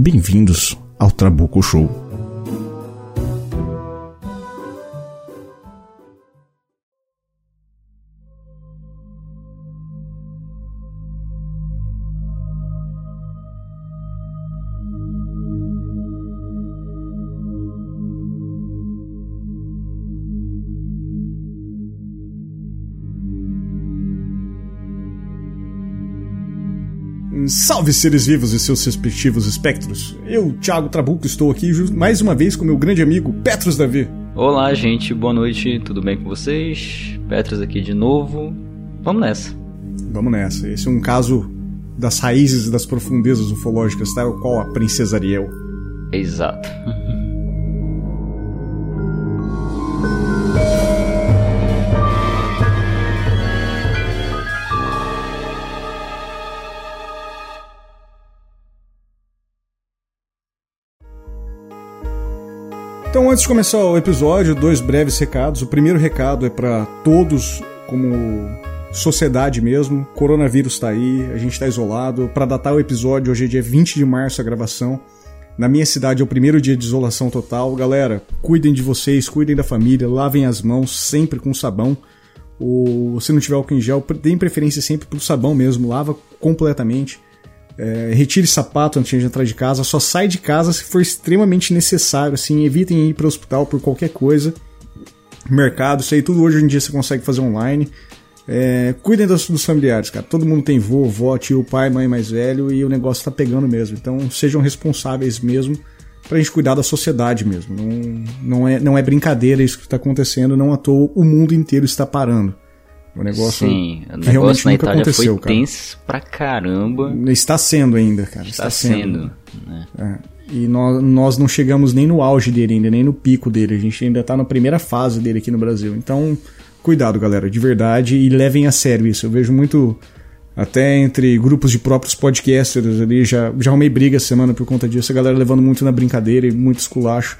Bem-vindos ao Trabuco Show. Salve seres vivos e seus respectivos espectros. Eu, Thiago Trabuco, estou aqui mais uma vez com meu grande amigo Petros Davi. Olá, gente, boa noite, tudo bem com vocês? Petros aqui de novo. Vamos nessa. Vamos nessa. Esse é um caso das raízes e das profundezas ufológicas, tal qual a Princesa Ariel. Exato. Então, antes de começar o episódio, dois breves recados. O primeiro recado é para todos, como sociedade mesmo. Coronavírus está aí, a gente está isolado. Para datar o episódio, hoje é dia 20 de março a gravação. Na minha cidade é o primeiro dia de isolação total. Galera, cuidem de vocês, cuidem da família, lavem as mãos sempre com sabão. Ou se não tiver álcool em gel, deem preferência sempre pro sabão mesmo, lava completamente. É, retire sapato antes de entrar de casa, só sai de casa se for extremamente necessário, assim, evitem ir para o hospital por qualquer coisa. Mercado, isso aí tudo hoje em dia você consegue fazer online. É, cuidem dos, dos, familiares, cara. Todo mundo tem vô, vó, tio, pai, mãe mais velho e o negócio tá pegando mesmo. Então sejam responsáveis mesmo pra gente cuidar da sociedade mesmo. Não, não, é, não é brincadeira isso que tá acontecendo, não à toa o mundo inteiro está parando. O negócio Sim, o negócio realmente na nunca Itália aconteceu, foi cara. tenso pra caramba. Está sendo ainda, cara. Está, Está sendo. sendo né? é. E nós, nós não chegamos nem no auge dele ainda, nem no pico dele. A gente ainda está na primeira fase dele aqui no Brasil. Então, cuidado, galera, de verdade, e levem a sério isso. Eu vejo muito, até entre grupos de próprios podcasters ali, já, já arrumei briga essa semana por conta disso, a galera levando muito na brincadeira e muito esculacho.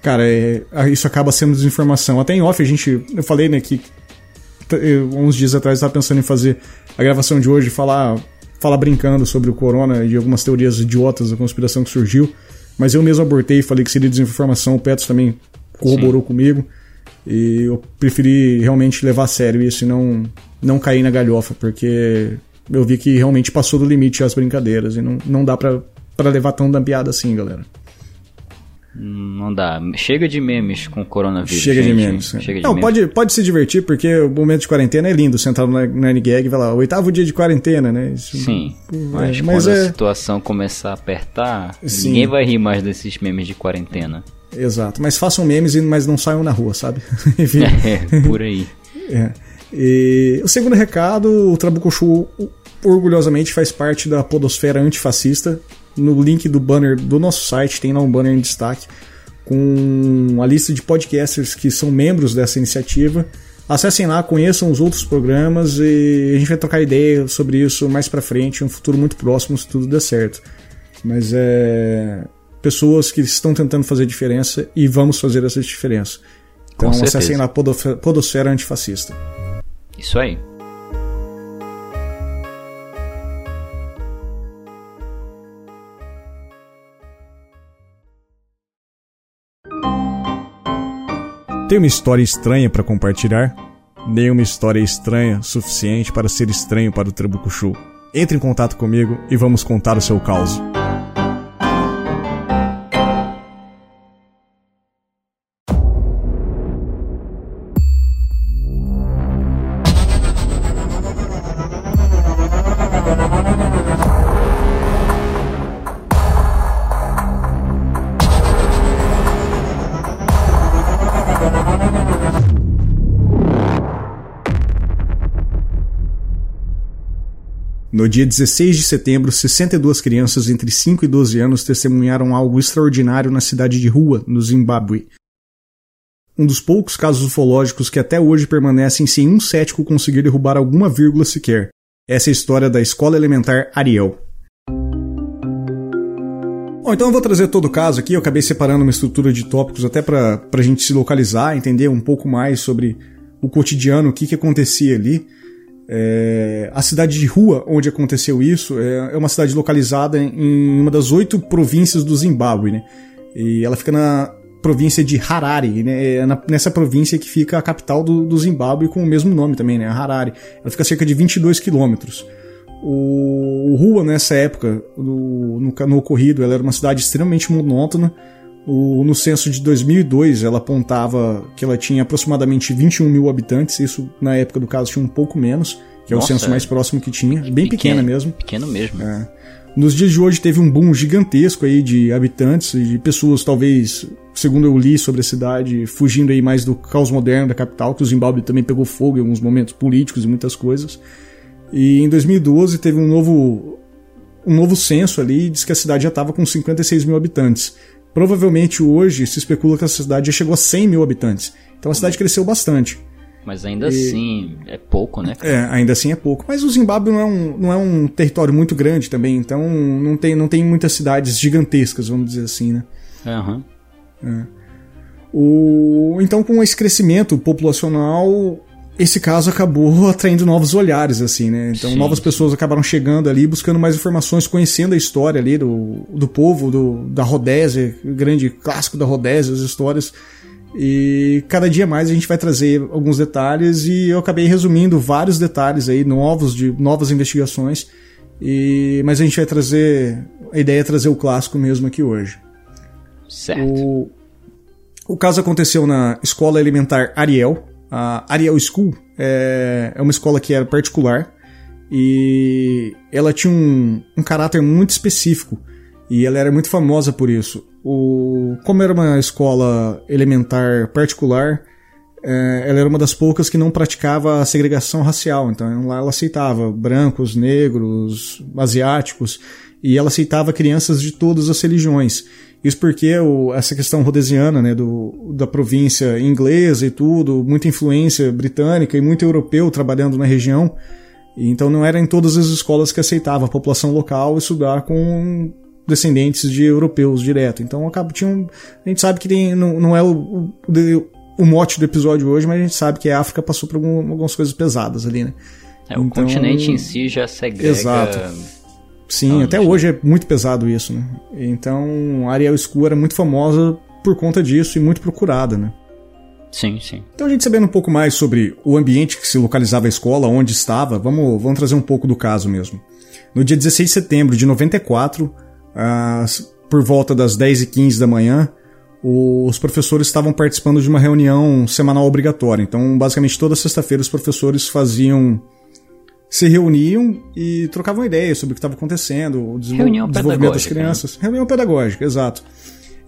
Cara, é, isso acaba sendo desinformação. Até em off a gente, eu falei, né, que uns dias atrás estava pensando em fazer a gravação de hoje, falar, falar brincando sobre o corona e algumas teorias idiotas da conspiração que surgiu, mas eu mesmo abortei e falei que seria desinformação, o Petros também corroborou Sim. comigo, e eu preferi realmente levar a sério isso e não, não cair na galhofa, porque eu vi que realmente passou do limite as brincadeiras e não, não dá pra levar tão da piada assim, galera. Não dá. Chega de memes com coronavírus. Chega gente. de memes. Chega de não, memes. Pode, pode se divertir, porque o momento de quarentena é lindo. Você entrar no Gag e vai lá, oitavo dia de quarentena, né? Isso, Sim. Mas, é, mas quando é... a situação começar a apertar, Sim. ninguém vai rir mais desses memes de quarentena. Exato. Mas façam memes, mas não saiam na rua, sabe? Enfim. É, por aí. é. E o segundo recado, o Trabuco Show orgulhosamente faz parte da podosfera antifascista no link do banner do nosso site tem lá um banner em destaque com a lista de podcasters que são membros dessa iniciativa. Acessem lá, conheçam os outros programas e a gente vai trocar ideia sobre isso mais para frente, em um futuro muito próximo, se tudo der certo. Mas é pessoas que estão tentando fazer diferença e vamos fazer essa diferença. Então acessem lá Podosfera Antifascista. Isso aí. Tem uma história estranha para compartilhar? Nenhuma história estranha suficiente para ser estranho para o Trebucuchu. Entre em contato comigo e vamos contar o seu caos. No dia 16 de setembro, 62 crianças entre 5 e 12 anos testemunharam algo extraordinário na cidade de Rua, no Zimbábue. Um dos poucos casos ufológicos que até hoje permanecem sem um cético conseguir derrubar alguma vírgula sequer. Essa é a história da escola elementar Ariel. Bom, então eu vou trazer todo o caso aqui. Eu acabei separando uma estrutura de tópicos até para a gente se localizar, entender um pouco mais sobre o cotidiano, o que, que acontecia ali. É, a cidade de Rua, onde aconteceu isso, é, é uma cidade localizada em uma das oito províncias do Zimbábue, né? E ela fica na província de Harare, né? É nessa província que fica a capital do, do Zimbábue com o mesmo nome também, né? Harare. Ela fica a cerca de 22 quilômetros. O, o Rua, nessa época, no, no, no ocorrido, ela era uma cidade extremamente monótona, o, no censo de 2002, ela apontava que ela tinha aproximadamente 21 mil habitantes, isso na época do caso tinha um pouco menos, que Nossa, é o censo mais próximo que tinha, bem pequeno, pequena mesmo. Pequeno mesmo. É. Nos dias de hoje teve um boom gigantesco aí de habitantes, de pessoas talvez, segundo eu li sobre a cidade, fugindo aí mais do caos moderno da capital, que o Zimbábue também pegou fogo em alguns momentos políticos e muitas coisas. E em 2012 teve um novo um novo censo ali e diz que a cidade já estava com 56 mil habitantes. Provavelmente hoje se especula que a cidade já chegou a 100 mil habitantes. Então a cidade cresceu bastante. Mas ainda e... assim é pouco, né? É, ainda assim é pouco. Mas o Zimbábue não é, um, não é um território muito grande também, então não tem, não tem muitas cidades gigantescas, vamos dizer assim, né? Uhum. É. O, então, com esse crescimento populacional, esse caso acabou atraindo novos olhares, assim, né? Então, Sim. novas pessoas acabaram chegando ali, buscando mais informações, conhecendo a história ali do, do povo, do, da Rodésia, o grande clássico da Rodésia, as histórias. E cada dia mais a gente vai trazer alguns detalhes e eu acabei resumindo vários detalhes aí novos de novas investigações. E mas a gente vai trazer a ideia é trazer o clássico mesmo aqui hoje. Certo. O, o caso aconteceu na Escola Elementar Ariel, a Ariel School é, é uma escola que era particular e ela tinha um, um caráter muito específico e ela era muito famosa por isso. O, como era uma escola elementar particular, é, ela era uma das poucas que não praticava a segregação racial. Então lá ela aceitava brancos, negros, asiáticos e ela aceitava crianças de todas as religiões. Isso porque o, essa questão rodesiana, né, do, da província inglesa e tudo, muita influência britânica e muito europeu trabalhando na região. Então não era em todas as escolas que aceitava a população local estudar com descendentes de europeus direto. Então acaba tinha a gente sabe que tem, não, não é o, o, o, mote do episódio hoje, mas a gente sabe que a África passou por algum, algumas coisas pesadas ali, né? É, o então, continente em si já segrega exato Sim, até hoje é muito pesado isso, né? Então, a Ariel School era muito famosa por conta disso e muito procurada, né? Sim, sim. Então, a gente sabendo um pouco mais sobre o ambiente que se localizava a escola, onde estava, vamos, vamos trazer um pouco do caso mesmo. No dia 16 de setembro de 94, por volta das 10h15 da manhã, os professores estavam participando de uma reunião semanal obrigatória. Então, basicamente, toda sexta-feira os professores faziam se reuniam e trocavam ideias sobre o que estava acontecendo, o desenvolvimento das né? crianças. Né? Reunião pedagógica, exato.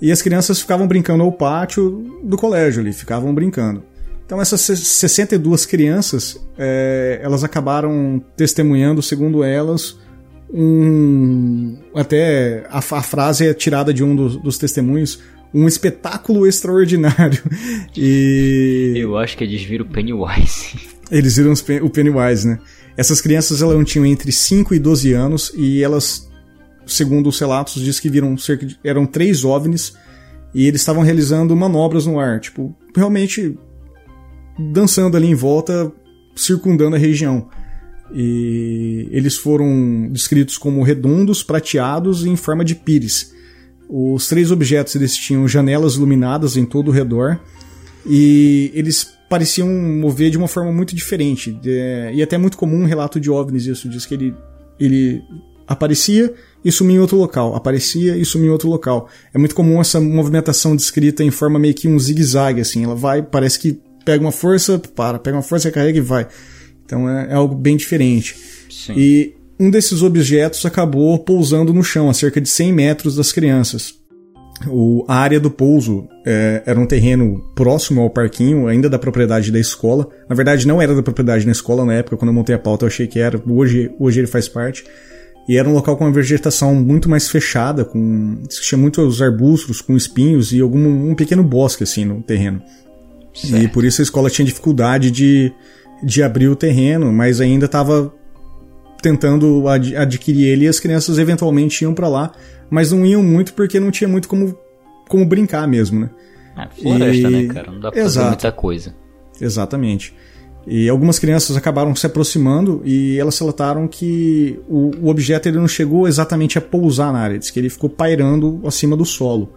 E as crianças ficavam brincando no pátio do colégio ali, ficavam brincando. Então essas 62 crianças, é, elas acabaram testemunhando, segundo elas, um até a, a frase é tirada de um dos, dos testemunhos, um espetáculo extraordinário. E eu acho que eles viram Pennywise. Eles viram o Pennywise, né? Essas crianças elas tinham entre 5 e 12 anos e elas, segundo os relatos, diz que viram cerca de, eram três OVNIs e eles estavam realizando manobras no ar, tipo, realmente dançando ali em volta, circundando a região. E eles foram descritos como redondos, prateados e em forma de pires. Os três objetos eles tinham janelas iluminadas em todo o redor e eles pareciam mover de uma forma muito diferente. É, e até muito comum um relato de OVNIs isso, diz que ele, ele aparecia e sumia em outro local, aparecia e sumia em outro local. É muito comum essa movimentação descrita em forma meio que um zigue-zague, assim, ela vai, parece que pega uma força, para, pega uma força, carrega e vai. Então é, é algo bem diferente. Sim. E um desses objetos acabou pousando no chão, a cerca de 100 metros das crianças. O, a área do pouso é, era um terreno próximo ao parquinho, ainda da propriedade da escola. Na verdade, não era da propriedade da escola na época, quando eu montei a pauta eu achei que era. Hoje, hoje ele faz parte. E era um local com uma vegetação muito mais fechada, com tinha muitos arbustos com espinhos e algum um pequeno bosque assim no terreno. Certo. E por isso a escola tinha dificuldade de, de abrir o terreno, mas ainda estava tentando ad adquirir ele e as crianças eventualmente iam para lá, mas não iam muito porque não tinha muito como, como brincar mesmo, né? É, floresta, e... né, cara? Não dá pra Exato. fazer muita coisa. Exatamente. E algumas crianças acabaram se aproximando e elas relataram que o, o, objeto ele não chegou exatamente a pousar na área, diz que ele ficou pairando acima do solo.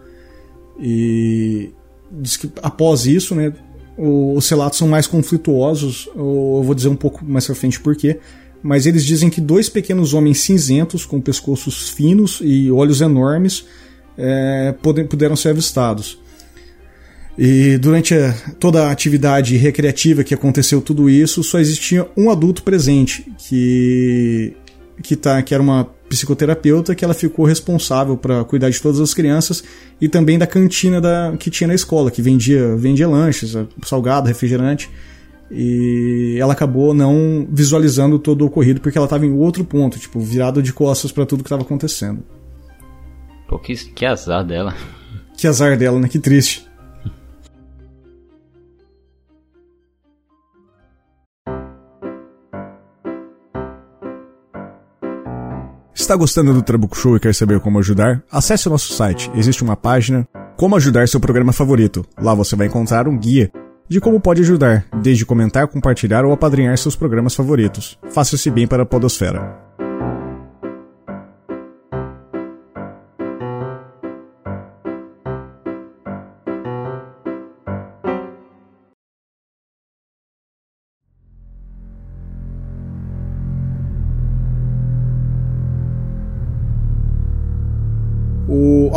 E diz que após isso, né, os relatos são mais conflituosos, eu vou dizer um pouco mais pra frente por quê, mas eles dizem que dois pequenos homens cinzentos, com pescoços finos e olhos enormes, é, puderam ser avistados. E durante a, toda a atividade recreativa que aconteceu tudo isso, só existia um adulto presente, que, que, tá, que era uma psicoterapeuta, que ela ficou responsável para cuidar de todas as crianças e também da cantina da, que tinha na escola, que vendia, vendia lanches, salgado, refrigerante. E ela acabou não visualizando todo o ocorrido porque ela estava em outro ponto, tipo, virada de costas para tudo que estava acontecendo. Pô, que, que azar dela. Que azar dela, né? Que triste. Está gostando do Trabuco Show e quer saber como ajudar? Acesse o nosso site. Existe uma página Como ajudar seu programa favorito. Lá você vai encontrar um guia de como pode ajudar, desde comentar, compartilhar ou apadrinhar seus programas favoritos. Faça-se bem para a podosfera.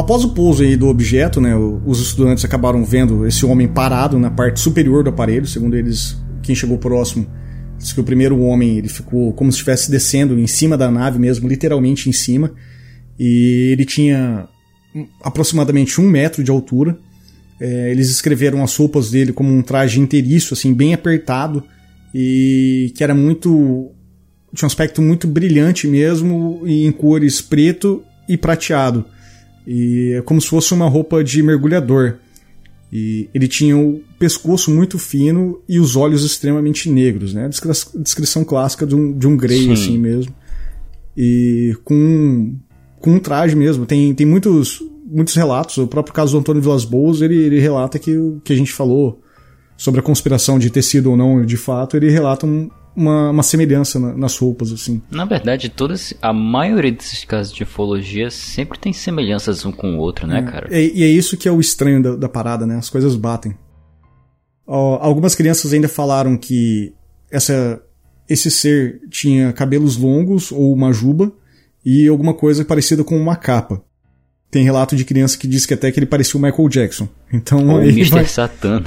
Após o pouso aí do objeto, né, os estudantes acabaram vendo esse homem parado na parte superior do aparelho, segundo eles, quem chegou próximo disse que o primeiro homem ele ficou como se estivesse descendo em cima da nave mesmo, literalmente em cima, e ele tinha aproximadamente um metro de altura. É, eles escreveram as roupas dele como um traje inteiriço, assim, bem apertado, e que era muito. tinha um aspecto muito brilhante mesmo, e em cores preto e prateado. E é como se fosse uma roupa de mergulhador. E ele tinha o pescoço muito fino e os olhos extremamente negros, né? A descrição clássica de um, de um grey, assim mesmo. E com, com um traje mesmo. Tem, tem muitos, muitos relatos. O próprio caso do Antônio Vilas Boas, ele, ele relata que o que a gente falou sobre a conspiração de ter sido ou não de fato, ele relata um, uma, uma semelhança na, nas roupas, assim. Na verdade, todas, a maioria desses casos de ufologia sempre tem semelhanças um com o outro, né, é, cara? E, e, é isso que é o estranho da, da parada, né? As coisas batem. Ó, algumas crianças ainda falaram que essa, esse ser tinha cabelos longos ou uma juba e alguma coisa parecida com uma capa. Tem relato de criança que diz que até que ele parecia o Michael Jackson. Então, Ou o Mr. Vai... Satan.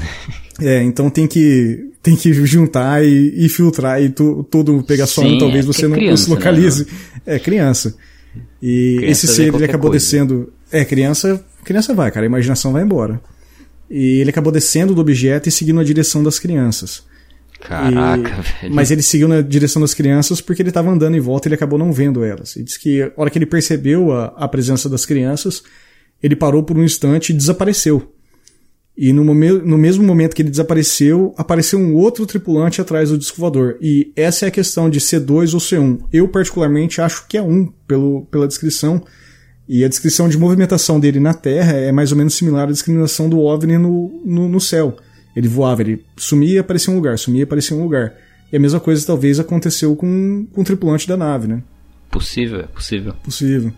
É, então tem que tem que juntar e, e filtrar e tu, tudo pegar só um, talvez é você é não criança, se localize. Né? É criança. E criança esse ser ele acabou coisa. descendo. É, criança, criança vai, cara, a imaginação vai embora. E ele acabou descendo do objeto e seguindo a direção das crianças. Caraca, e, velho. Mas ele seguiu na direção das crianças porque ele estava andando em volta e ele acabou não vendo elas. E diz que a hora que ele percebeu a, a presença das crianças, ele parou por um instante e desapareceu. E no, no, mesmo momento que ele desapareceu, apareceu um outro tripulante atrás do disco voador. E essa é a questão de C2 ou C1. Eu, particularmente, acho que é um, pelo, pela descrição. E a descrição de movimentação dele na Terra é mais ou menos similar à descrição do OVNI no, no, no céu. Ele voava, ele sumia e aparecia um lugar, sumia e aparecia um lugar. E a mesma coisa talvez aconteceu com, com o tripulante da nave, né? Possível, é possível. Possível.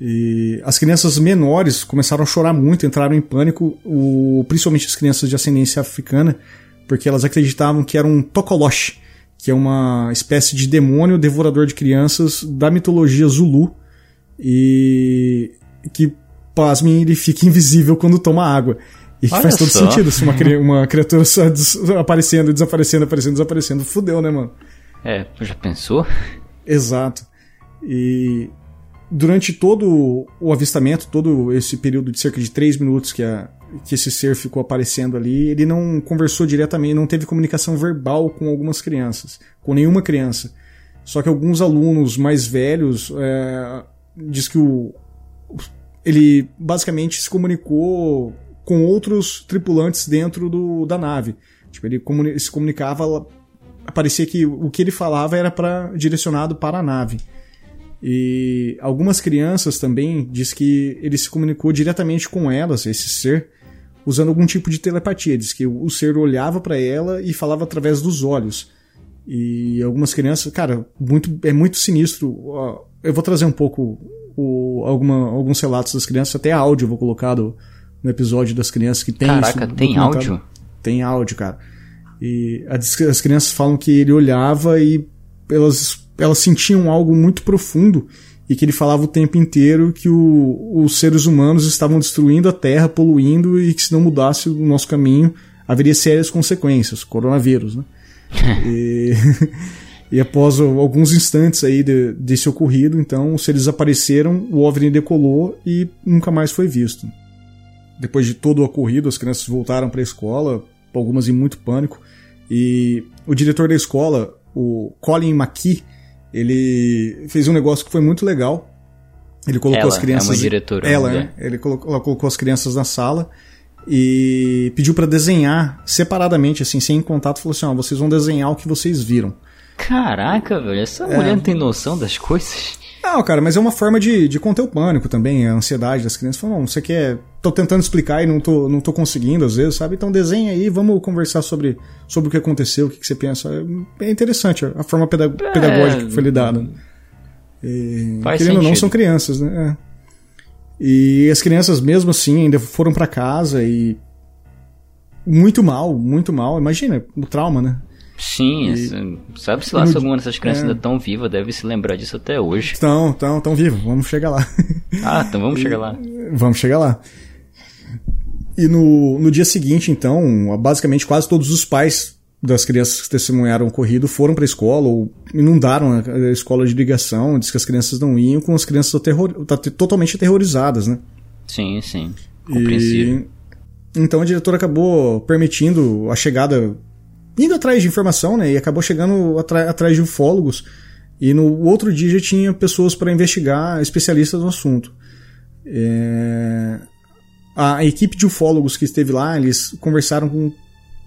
E as crianças menores começaram a chorar muito, entraram em pânico, o, principalmente as crianças de ascendência africana, porque elas acreditavam que era um tokolosh, que é uma espécie de demônio devorador de crianças da mitologia Zulu, e que, pasmem, ele fica invisível quando toma água. E Olha faz todo só. sentido se uma, uma criatura só aparecendo, desaparecendo, aparecendo, desaparecendo. Fudeu, né, mano? É, já pensou? Exato. E durante todo o avistamento, todo esse período de cerca de 3 minutos que, a, que esse ser ficou aparecendo ali, ele não conversou diretamente, não teve comunicação verbal com algumas crianças, com nenhuma criança. Só que alguns alunos mais velhos é, diz que o, ele basicamente se comunicou com outros tripulantes dentro do, da nave. Tipo, ele comuni se comunicava, parecia que o que ele falava era para direcionado para a nave. E algumas crianças também diz que ele se comunicou diretamente com elas, esse ser, usando algum tipo de telepatia. Diz que o ser olhava para ela e falava através dos olhos. E algumas crianças, cara, muito, é muito sinistro. Eu vou trazer um pouco o, alguma, alguns relatos das crianças, até áudio eu vou colocar do, no episódio das crianças que tem Caraca, isso, tem áudio? Tem áudio, cara. E as, as crianças falam que ele olhava e elas, elas sentiam algo muito profundo e que ele falava o tempo inteiro que o, os seres humanos estavam destruindo a Terra, poluindo e que se não mudasse o nosso caminho haveria sérias consequências, coronavírus, né? e, e após alguns instantes aí de, desse ocorrido, então os seres apareceram, o OVNI decolou e nunca mais foi visto. Depois de todo o ocorrido, as crianças voltaram para a escola, algumas em muito pânico, e o diretor da escola, o Colin McKee, ele fez um negócio que foi muito legal. Ele colocou ela as crianças. É uma diretora. Ela, né? Ele colocou, ela colocou as crianças na sala e pediu para desenhar separadamente, assim, sem contato. Falou assim: ó, vocês vão desenhar o que vocês viram. Caraca, velho, essa é. mulher não tem noção das coisas. Não, cara, mas é uma forma de, de conter o pânico também, a ansiedade das crianças. Falam, não, você quer. tô tentando explicar e não tô, não tô conseguindo, às vezes, sabe? Então desenha aí, vamos conversar sobre, sobre o que aconteceu, o que, que você pensa. É interessante a forma pedag é, pedagógica que foi lidada. E, querendo sentido. ou não, são crianças, né? É. E as crianças, mesmo assim, ainda foram para casa e. Muito mal, muito mal. Imagina o trauma, né? Sim, sabe-se lá se alguma dessas crianças é. ainda tão viva, deve se lembrar disso até hoje. Estão, estão, estão vivos, vamos chegar lá. Ah, então vamos e, chegar lá. Vamos chegar lá. E no, no dia seguinte, então, basicamente quase todos os pais das crianças que testemunharam o ocorrido foram para a escola ou inundaram a escola de ligação, diz que as crianças não iam, com as crianças aterror, totalmente aterrorizadas, né? Sim, sim. Compreensível. E, então a diretora acabou permitindo a chegada indo atrás de informação, né? E acabou chegando atrás de ufólogos. E no outro dia já tinha pessoas para investigar, especialistas no assunto. É... A equipe de ufólogos que esteve lá, eles conversaram com,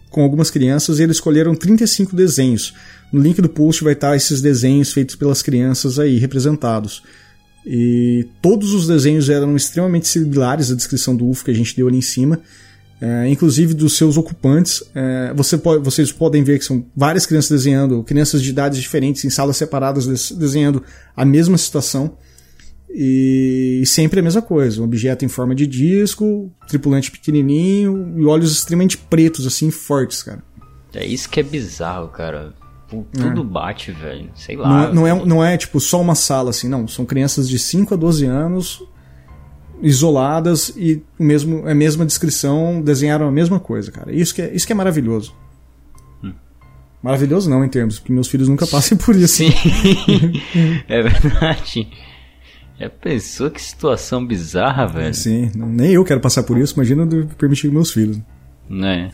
com algumas crianças e eles escolheram 35 desenhos. No link do post vai estar esses desenhos feitos pelas crianças aí representados. E todos os desenhos eram extremamente similares à descrição do UFO que a gente deu ali em cima é, inclusive dos seus ocupantes. É, você vocês podem ver que são várias crianças desenhando, crianças de idades diferentes, em salas separadas, desenhando a mesma situação. E sempre a mesma coisa: um objeto em forma de disco, tripulante pequenininho e olhos extremamente pretos, assim, fortes, cara. É isso que é bizarro, cara. Tudo é. bate, velho. Sei lá. Não, é, não, é, não é tipo só uma sala assim, não. São crianças de 5 a 12 anos isoladas e mesmo, a mesma descrição, desenharam a mesma coisa, cara. Isso que é, isso que é maravilhoso. Hum. Maravilhoso não, em termos, porque meus filhos nunca passem por isso. Sim, é verdade. É pessoa que situação bizarra, velho. Sim, nem eu quero passar por isso, imagina permitir meus filhos. Né?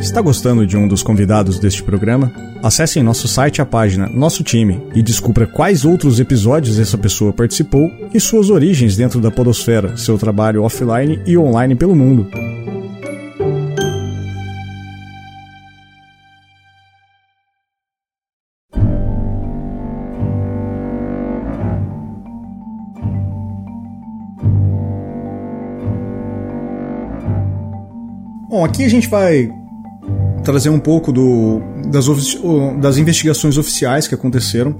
Está gostando de um dos convidados deste programa? Acesse em nosso site a página Nosso Time e descubra quais outros episódios essa pessoa participou e suas origens dentro da Podosfera, seu trabalho offline e online pelo mundo. Bom, aqui a gente vai trazer um pouco do, das, das investigações oficiais que aconteceram.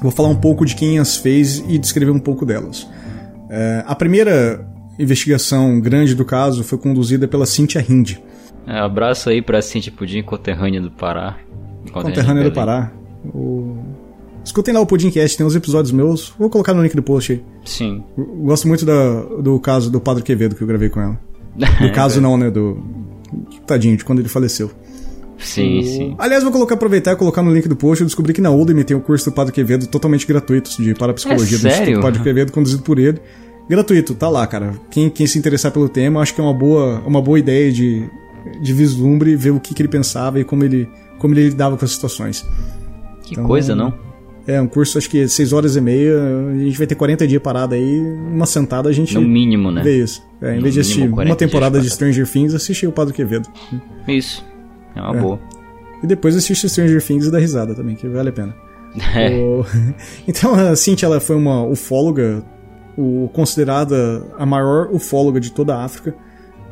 Vou falar um pouco de quem as fez e descrever um pouco delas. É, a primeira investigação grande do caso foi conduzida pela Cynthia Hind. É, abraço aí pra Cynthia Pudim, conterrânea do Pará. Conterrânea do Pará. O... Escutem lá o Pudimcast, tem uns episódios meus. Vou colocar no link do post aí. Sim. Gosto muito da, do caso do Padre Quevedo que eu gravei com ela. Do caso não, né? Do, tadinho, de quando ele faleceu. Sim, o... sim. Aliás, vou colocar, aproveitar e colocar no link do post. Eu descobri que na Udemy tem o curso do Padre Quevedo totalmente gratuito de parapsicologia é do Instituto Padre Quevedo, conduzido por ele. Gratuito, tá lá, cara. Quem, quem se interessar pelo tema, acho que é uma boa, uma boa ideia de, de vislumbre, ver o que, que ele pensava e como ele, como ele lidava com as situações. Que então, coisa, não? É, um curso acho que 6 horas e meia, a gente vai ter 40 dias parado aí, uma sentada a gente. No mínimo, né? Vê isso. É, em vez de assistir uma temporada de Stranger Things, assistir o Padre Quevedo. Isso. É uma é. boa. E depois assiste Stranger Things e dá risada também, que vale a pena. É. O... Então a Cintia ela foi uma ufóloga, o... considerada a maior ufóloga de toda a África,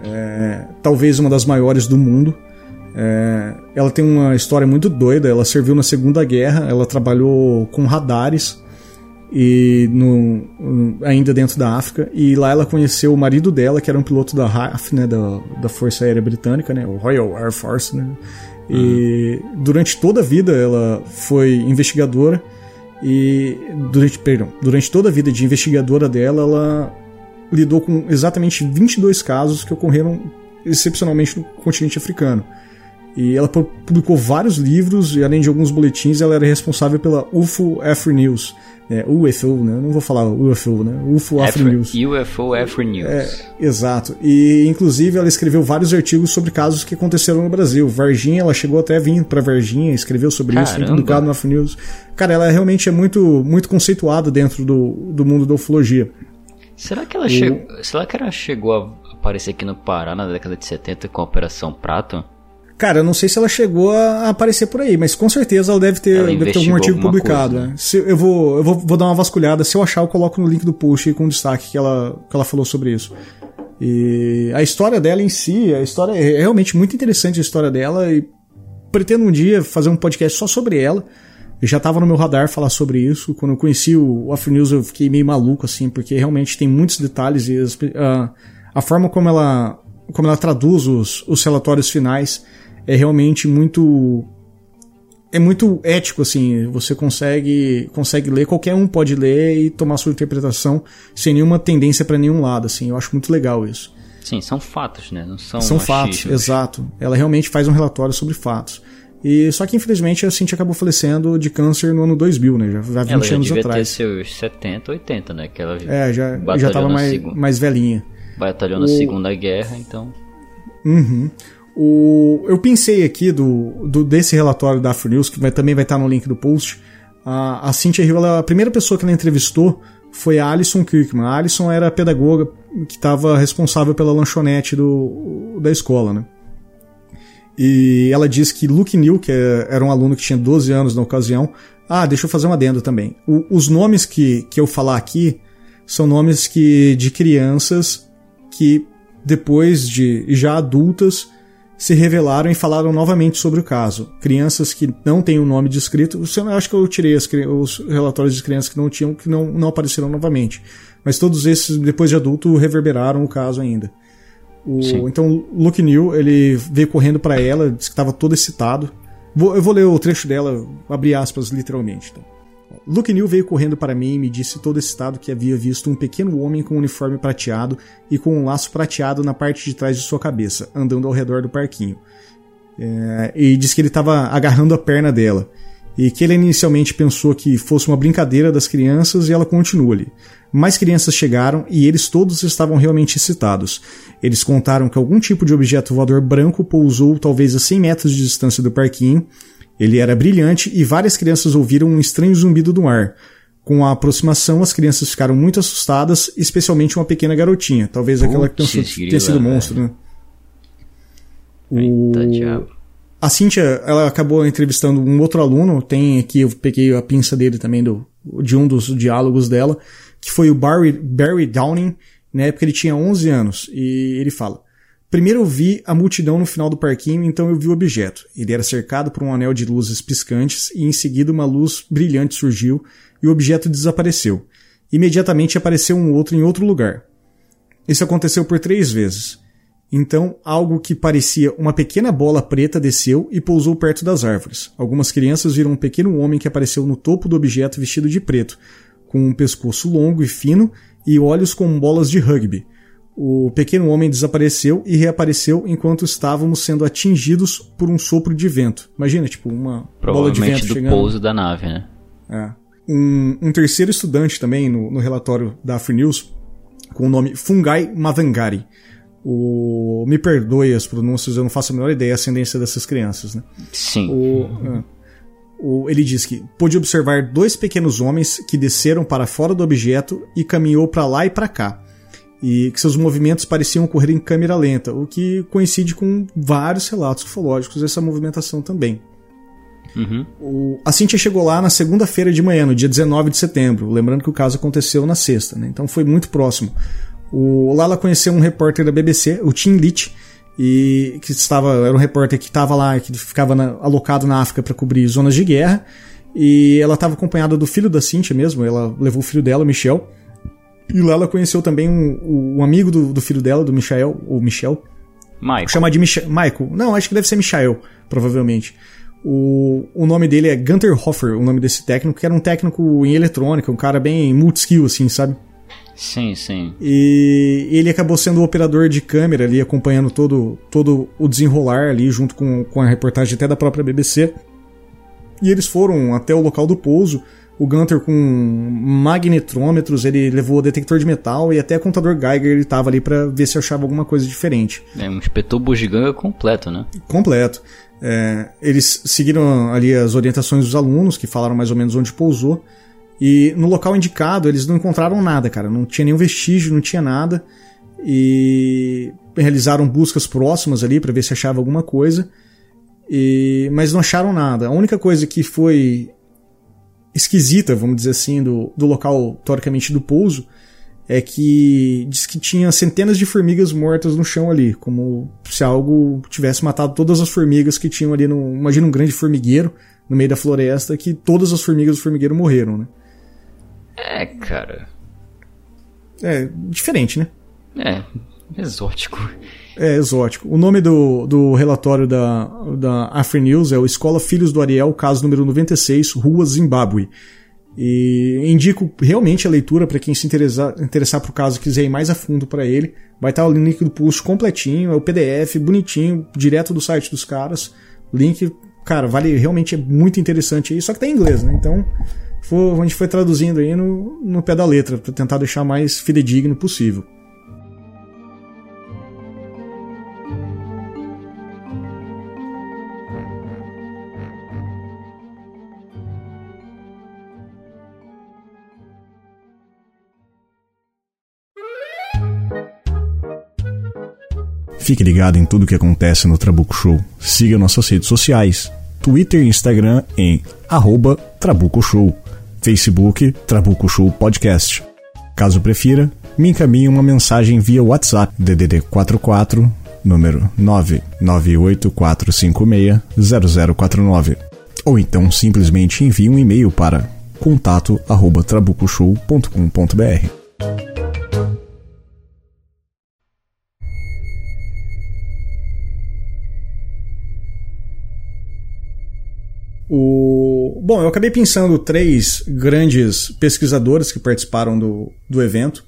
é... talvez uma das maiores do mundo. É, ela tem uma história muito doida. Ela serviu na Segunda Guerra, ela trabalhou com radares e no, ainda dentro da África. E lá ela conheceu o marido dela, que era um piloto da RAF, né, da, da Força Aérea Britânica, né, o Royal Air Force. Né, e uhum. durante toda a vida ela foi investigadora. E durante, perdão, durante toda a vida de investigadora dela, ela lidou com exatamente 22 casos que ocorreram excepcionalmente no continente africano. E ela publicou vários livros e além de alguns boletins, ela era responsável pela UFO Afro News. É, UFO, né? Eu não vou falar UFO, né? UFO Afro, News. UFO Afro News. É, exato. E inclusive ela escreveu vários artigos sobre casos que aconteceram no Brasil. Varginha, ela chegou até a vir para Varginha, escreveu sobre Caramba. isso, foi publicado no Afro News. Cara, ela realmente é muito muito conceituada dentro do, do mundo da ufologia. Será que ela chegou, será que ela chegou a aparecer aqui no Pará na década de 70 com a Operação Prato? Cara, eu não sei se ela chegou a aparecer por aí, mas com certeza ela deve ter, ela deve ter algum artigo publicado. Coisa, né? Se, eu vou, eu vou, vou dar uma vasculhada. Se eu achar, eu coloco no link do post com destaque que ela, que ela falou sobre isso. E a história dela em si, a história é realmente muito interessante a história dela e pretendo um dia fazer um podcast só sobre ela. Eu já estava no meu radar falar sobre isso. Quando eu conheci o Off News, eu fiquei meio maluco, assim, porque realmente tem muitos detalhes e as, a, a forma como ela, como ela traduz os, os relatórios finais é realmente muito é muito ético assim, você consegue consegue ler, qualquer um pode ler e tomar sua interpretação sem nenhuma tendência para nenhum lado, assim. Eu acho muito legal isso. Sim, são fatos, né? Não são São fatos, exato. Ela realmente faz um relatório sobre fatos. E só que infelizmente a Cintia acabou falecendo de câncer no ano 2000, né? Já, já 20 ela já anos devia atrás. ter seus 70, 80, né? Que ela é, já já tava mais, mais velhinha. Batalhou o... na Segunda Guerra, então. Uhum. O, eu pensei aqui do, do desse relatório da Afronews, que vai, também vai estar no link do post. A, a Cynthia Hill, ela, a primeira pessoa que ela entrevistou foi a Alison Kirkman. A Alison era a pedagoga que estava responsável pela lanchonete do, da escola, né? E ela disse que Luke New, que é, era um aluno que tinha 12 anos na ocasião. Ah, deixa eu fazer uma adendo também. O, os nomes que, que eu falar aqui são nomes que de crianças que depois de já adultas se revelaram e falaram novamente sobre o caso. Crianças que não têm o nome descrito, eu acho que eu tirei as, os relatórios de crianças que não tinham, que não, não apareceram novamente. Mas todos esses, depois de adulto, reverberaram o caso ainda. O, então, Luke New, ele veio correndo para ela, disse que estava todo excitado. Vou, eu vou ler o trecho dela, abrir aspas literalmente. Então. Luke New veio correndo para mim e me disse todo excitado que havia visto um pequeno homem com um uniforme prateado e com um laço prateado na parte de trás de sua cabeça, andando ao redor do parquinho. É, e disse que ele estava agarrando a perna dela. E que ele inicialmente pensou que fosse uma brincadeira das crianças e ela continua ali. Mais crianças chegaram e eles todos estavam realmente excitados. Eles contaram que algum tipo de objeto voador branco pousou talvez a 100 metros de distância do parquinho ele era brilhante e várias crianças ouviram um estranho zumbido do ar. Com a aproximação, as crianças ficaram muito assustadas, especialmente uma pequena garotinha, talvez aquela que pensou que tenha sido monstro, né? O... A Cynthia, ela acabou entrevistando um outro aluno, tem aqui, eu peguei a pinça dele também, do, de um dos diálogos dela, que foi o Barry, Barry Downing, na época ele tinha 11 anos, e ele fala, Primeiro eu vi a multidão no final do parquinho, então eu vi o objeto. Ele era cercado por um anel de luzes piscantes e em seguida uma luz brilhante surgiu e o objeto desapareceu. Imediatamente apareceu um outro em outro lugar. Isso aconteceu por três vezes. Então, algo que parecia uma pequena bola preta desceu e pousou perto das árvores. Algumas crianças viram um pequeno homem que apareceu no topo do objeto vestido de preto, com um pescoço longo e fino e olhos com bolas de rugby. O pequeno homem desapareceu e reapareceu enquanto estávamos sendo atingidos por um sopro de vento. Imagina, tipo, uma bola de vento do chegando. pouso da nave, né? É. Um, um terceiro estudante também no, no relatório da Afro com o nome Fungai Mavangari. O, me perdoe as pronúncias, eu não faço a menor ideia da ascendência dessas crianças, né? Sim. O, é. o, ele diz que pôde observar dois pequenos homens que desceram para fora do objeto e caminhou para lá e para cá e que seus movimentos pareciam ocorrer em câmera lenta, o que coincide com vários relatos ufológicos dessa movimentação também. Uhum. O, a Cintia chegou lá na segunda-feira de manhã, no dia 19 de setembro, lembrando que o caso aconteceu na sexta, né? então foi muito próximo. O, lá ela conheceu um repórter da BBC, o Tim Leach, e que estava era um repórter que estava lá, que ficava na, alocado na África para cobrir zonas de guerra, e ela estava acompanhada do filho da Cintia mesmo, ela levou o filho dela, o Michel, e lá ela conheceu também um, um amigo do, do, filho dela, do Michael, ou Michel. Michael. Chamar de Mich Michael. Não, acho que deve ser Michael, provavelmente. O, o nome dele é Gunter Hoffer, o nome desse técnico, que era um técnico em eletrônica, um cara bem multi-skill, assim, sabe? Sim, sim. E ele acabou sendo o operador de câmera ali, acompanhando todo, todo o desenrolar ali, junto com, com a reportagem até da própria BBC. E eles foram até o local do pouso o Gunter com magnetrômetros, ele levou detector de metal e até contador Geiger ele tava ali para ver se achava alguma coisa diferente. É um espetor bugiganga completo, né? Completo. É, eles seguiram ali as orientações dos alunos, que falaram mais ou menos onde pousou, e no local indicado eles não encontraram nada, cara. Não tinha nenhum vestígio, não tinha nada. E realizaram buscas próximas ali para ver se achava alguma coisa. E, mas não acharam nada. A única coisa que foi esquisita, vamos dizer assim, do, do local, teoricamente, do pouso, é que diz que tinha centenas de formigas mortas no chão ali, como se algo tivesse matado todas as formigas que tinham ali no. Imagina um grande formigueiro no meio da floresta, que todas as formigas do formigueiro morreram, né? É, cara. É, diferente, né? É, exótico. É, exótico. O nome do, do relatório da, da Afri-News é o Escola Filhos do Ariel, caso número 96, Rua Zimbábue. E indico realmente a leitura para quem se interessar, interessar por caso quiser ir mais a fundo para ele. Vai estar o link do post completinho, é o PDF, bonitinho, direto do site dos caras. Link, cara, vale realmente é muito interessante aí, só que tá em inglês, né? Então, a gente foi traduzindo aí no, no pé da letra, para tentar deixar mais fidedigno possível. Fique ligado em tudo o que acontece no Trabuco Show. Siga nossas redes sociais: Twitter e Instagram em arroba Trabuco Show, Facebook Trabuco Show Podcast. Caso prefira, me encaminhe uma mensagem via WhatsApp DDD 44 número 99845600049 ou então simplesmente envie um e-mail para contato@trabucoshow.com.br. O... Bom, eu acabei pensando três grandes pesquisadores que participaram do, do evento.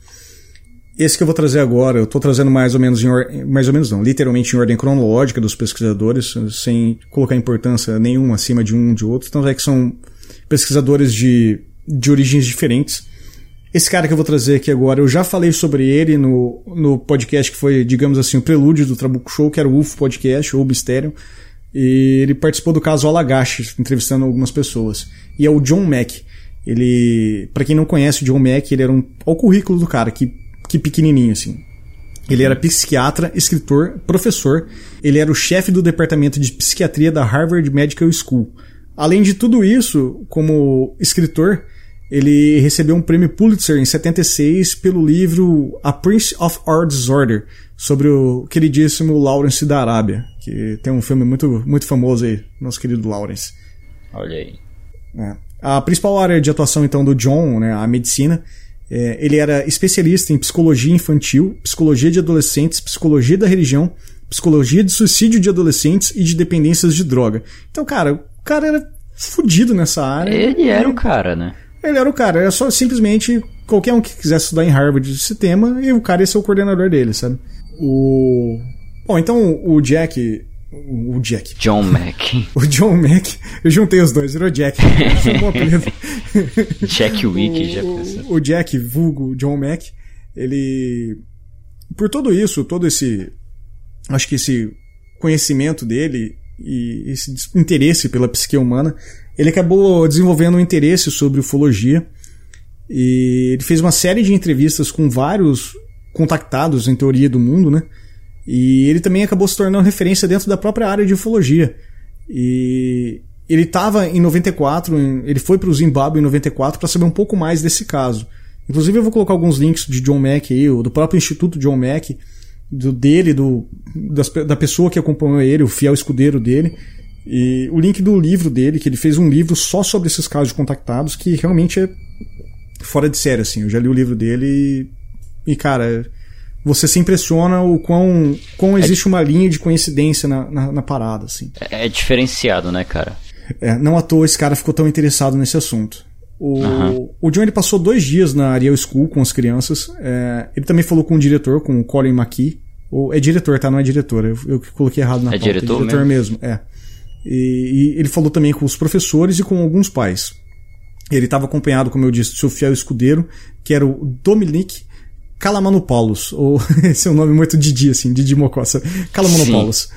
Esse que eu vou trazer agora, eu estou trazendo mais ou menos em or... mais ou menos não, literalmente em ordem cronológica dos pesquisadores, sem colocar importância nenhuma acima de um de outro. Então é que são pesquisadores de, de origens diferentes. Esse cara que eu vou trazer aqui agora, eu já falei sobre ele no, no podcast que foi, digamos assim, o prelúdio do Trabuco Show, que era o UFO Podcast, ou Mistério. E ele participou do caso Alagash, entrevistando algumas pessoas. E é o John Mack. Ele, para quem não conhece o John Mack, ele era um, olha o currículo do cara, que, que pequenininho assim. Ele era psiquiatra, escritor, professor. Ele era o chefe do departamento de psiquiatria da Harvard Medical School. Além de tudo isso, como escritor, ele recebeu um prêmio Pulitzer em 76 pelo livro A Prince of Our Disorder, sobre o queridíssimo Lawrence da Arábia, que tem um filme muito, muito famoso aí, nosso querido Lawrence. Olha aí. É. A principal área de atuação então do John, né, a medicina, é, ele era especialista em psicologia infantil, psicologia de adolescentes, psicologia da religião, psicologia de suicídio de adolescentes e de dependências de droga. Então, cara, o cara era fudido nessa área. Ele era o cara, né? Ele era o cara, era só simplesmente qualquer um que quisesse estudar em Harvard esse tema, e o cara ia ser o coordenador dele, sabe? O. Bom, então o Jack. O Jack. John Mack. o John Mack. Eu juntei os dois, virou Jack. Jack Wick, já pensou. O Jack, vulgo John Mack, ele. Por tudo isso, todo esse. Acho que esse conhecimento dele e esse interesse pela psique humana, ele acabou desenvolvendo um interesse sobre ufologia. E ele fez uma série de entrevistas com vários contactados em teoria do mundo, né? E ele também acabou se tornando referência dentro da própria área de ufologia. E ele estava em 94, ele foi para o Zimbábue em 94 para saber um pouco mais desse caso. Inclusive eu vou colocar alguns links de John Mack aí, do próprio Instituto John Mack, do dele, do, das, da pessoa que acompanhou ele, o fiel escudeiro dele. E o link do livro dele, que ele fez um livro só sobre esses casos de contactados, que realmente é fora de série, assim. Eu já li o livro dele e, e cara, você se impressiona o quão, quão é existe uma linha de coincidência na, na, na parada, assim. É, é diferenciado, né, cara? É, não à toa esse cara ficou tão interessado nesse assunto. O, uhum. o John ele passou dois dias na Ariel School com as crianças. É, ele também falou com o diretor, com o Colin McKee. Ou, é diretor, tá? Não é diretor. Eu, eu coloquei errado na é pauta. Diretor é diretor mesmo, mesmo é. E, e, ele falou também com os professores e com alguns pais. Ele estava acompanhado, como eu disse, do seu fiel escudeiro, que era o Dominic Calamanopoulos. Ou esse é um nome muito Didi, assim, Didi Mocossa. Calamanopoulos.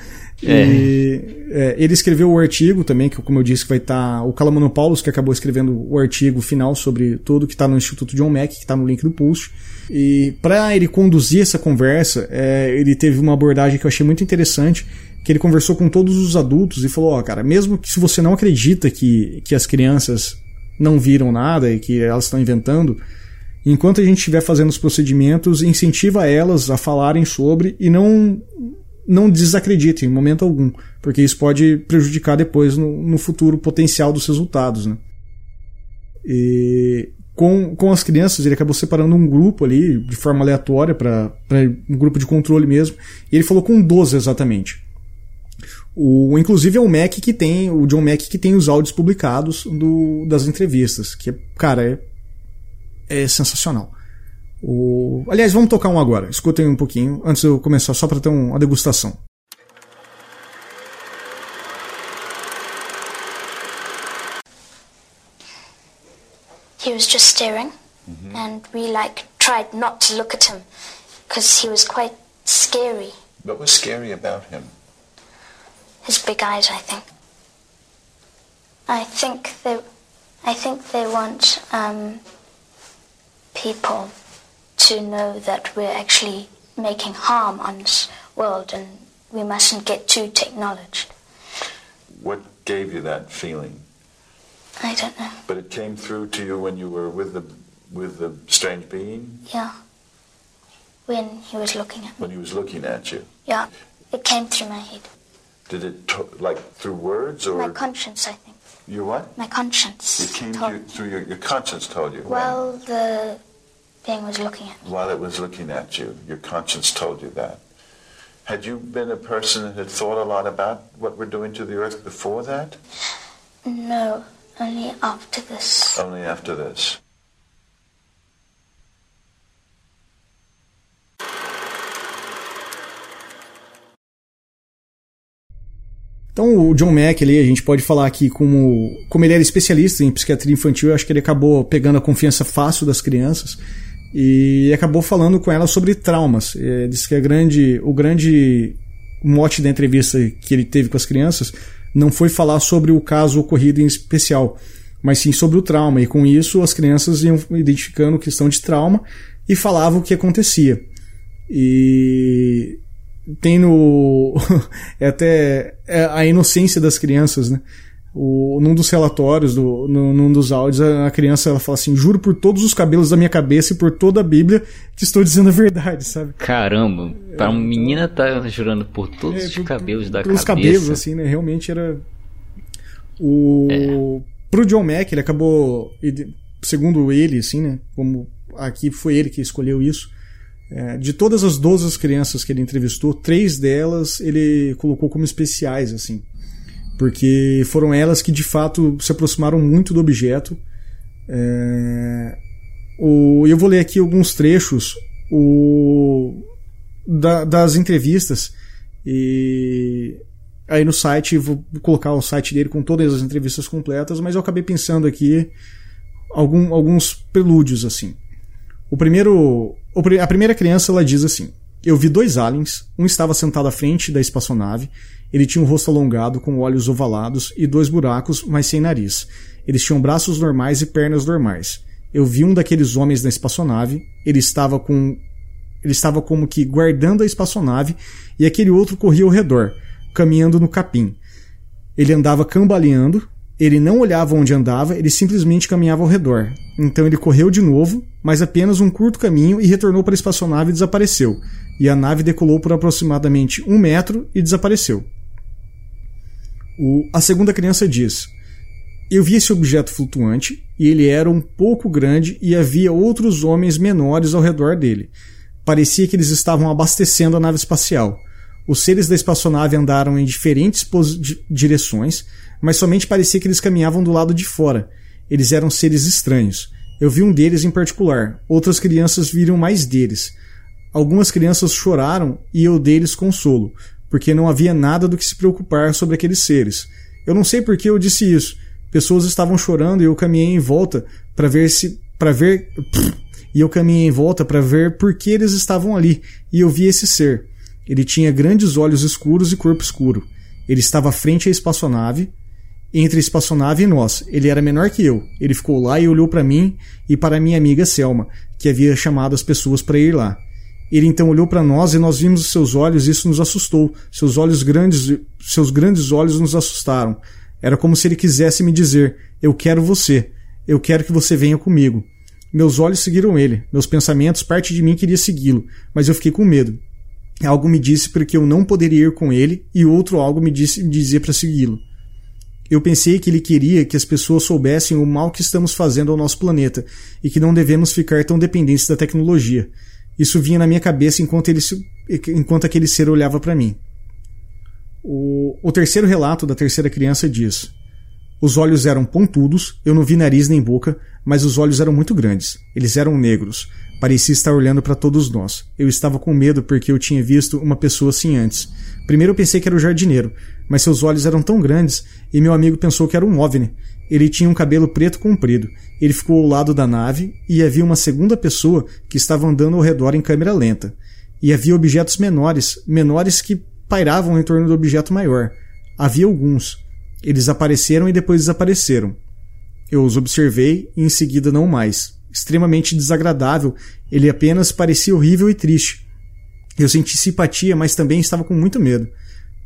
É. E, é, ele escreveu o artigo também, que como eu disse, vai estar tá, o Calamanopoulos, que acabou escrevendo o artigo final sobre tudo, que está no Instituto John Mack, que está no link do post. E para ele conduzir essa conversa, é, ele teve uma abordagem que eu achei muito interessante, que ele conversou com todos os adultos e falou, ó, oh, cara, mesmo que se você não acredita que, que as crianças não viram nada e que elas estão inventando, enquanto a gente estiver fazendo os procedimentos, incentiva elas a falarem sobre e não não desacreditem em momento algum, porque isso pode prejudicar depois no, no futuro potencial dos resultados. Né? E com, com as crianças, ele acabou separando um grupo ali de forma aleatória para um grupo de controle mesmo, e ele falou com 12 exatamente. O, inclusive é o Mac que tem, o John Mack que tem os áudios publicados do, das entrevistas, que, cara, é, é sensacional. O... Aliás, vamos tocar um agora. Escutem um pouquinho antes de eu começar, só para ter uma degustação. He was just staring, mm -hmm. and we like tried not to look at him because he was quite scary. What was scary about him? His big eyes, I think. I think they, I think they want um, people to know that we're actually making harm on this world and we mustn't get too technologized. What gave you that feeling? I don't know. But it came through to you when you were with the with the strange being? Yeah. When he was looking at me. When he was looking at you? Yeah. It came through my head. Did it, like, through words or? My conscience, I think. Your what? My conscience. It came to you, through your, your conscience told you? Well, the thing was looking at me. While it was looking at you, your conscience told you that. Had you been a person that had thought a lot about what we're doing to the earth before that? No, only after this. Only after this. Então, o John Mack ali, a gente pode falar aqui como, como ele era especialista em psiquiatria infantil, eu acho que ele acabou pegando a confiança fácil das crianças e acabou falando com ela sobre traumas. É, disse que a grande, o grande mote da entrevista que ele teve com as crianças não foi falar sobre o caso ocorrido em especial, mas sim sobre o trauma. E com isso as crianças iam identificando questão de trauma e falavam o que acontecia. E tem no. é até é a inocência das crianças, né? O, num dos relatórios, do, no, num dos áudios, a, criança ela fala assim: Juro por todos os cabelos da minha cabeça e por toda a Bíblia que estou dizendo a verdade, sabe? Caramba, para uma menina tá jurando por todos é, os cabelos da cabeça. Os cabelos, assim, né? Realmente era. O. É. Pro John Mack, ele acabou. Segundo ele, assim, né? Como aqui foi ele que escolheu isso. É, de todas as 12 crianças que ele entrevistou, três delas ele colocou como especiais, assim porque foram elas que de fato se aproximaram muito do objeto. É... o, eu vou ler aqui alguns trechos o, da, das entrevistas e aí no site vou colocar o site dele com todas as entrevistas completas, mas eu acabei pensando aqui algum, alguns prelúdios assim. O primeiro, a primeira criança ela diz assim: Eu vi dois aliens, um estava sentado à frente da espaçonave, ele tinha um rosto alongado com olhos ovalados e dois buracos, mas sem nariz. Eles tinham braços normais e pernas normais. Eu vi um daqueles homens na espaçonave, ele estava com ele estava como que guardando a espaçonave e aquele outro corria ao redor, caminhando no capim. Ele andava cambaleando, ele não olhava onde andava, ele simplesmente caminhava ao redor. Então ele correu de novo, mas apenas um curto caminho e retornou para a espaçonave e desapareceu. E a nave decolou por aproximadamente um metro e desapareceu. O, a segunda criança diz: Eu vi esse objeto flutuante e ele era um pouco grande e havia outros homens menores ao redor dele. Parecia que eles estavam abastecendo a nave espacial. Os seres da espaçonave andaram em diferentes direções, mas somente parecia que eles caminhavam do lado de fora. Eles eram seres estranhos. Eu vi um deles em particular. Outras crianças viram mais deles. Algumas crianças choraram e eu deles consolo, porque não havia nada do que se preocupar sobre aqueles seres. Eu não sei por que eu disse isso. Pessoas estavam chorando e eu caminhei em volta para ver se para ver e eu caminhei em volta para ver por que eles estavam ali, e eu vi esse ser. Ele tinha grandes olhos escuros e corpo escuro. Ele estava à frente à espaçonave, entre a espaçonave e nós. Ele era menor que eu. Ele ficou lá e olhou para mim e para minha amiga Selma, que havia chamado as pessoas para ir lá. Ele então olhou para nós e nós vimos os seus olhos e isso nos assustou. Seus olhos grandes, seus grandes olhos nos assustaram. Era como se ele quisesse me dizer: "Eu quero você. Eu quero que você venha comigo." Meus olhos seguiram ele, meus pensamentos, parte de mim queria segui-lo, mas eu fiquei com medo. Algo me disse para que eu não poderia ir com ele e outro algo me disse dizer para segui-lo. Eu pensei que ele queria que as pessoas soubessem o mal que estamos fazendo ao nosso planeta e que não devemos ficar tão dependentes da tecnologia. Isso vinha na minha cabeça enquanto, ele, enquanto aquele ser olhava para mim. O, o terceiro relato da terceira criança diz: Os olhos eram pontudos, eu não vi nariz nem boca, mas os olhos eram muito grandes. Eles eram negros. Parecia estar olhando para todos nós. Eu estava com medo porque eu tinha visto uma pessoa assim antes. Primeiro eu pensei que era o jardineiro, mas seus olhos eram tão grandes e meu amigo pensou que era um OVNI. Ele tinha um cabelo preto comprido. Ele ficou ao lado da nave e havia uma segunda pessoa que estava andando ao redor em câmera lenta. E havia objetos menores, menores que pairavam em torno do objeto maior. Havia alguns. Eles apareceram e depois desapareceram. Eu os observei e em seguida não mais. Extremamente desagradável, ele apenas parecia horrível e triste. Eu senti simpatia, mas também estava com muito medo.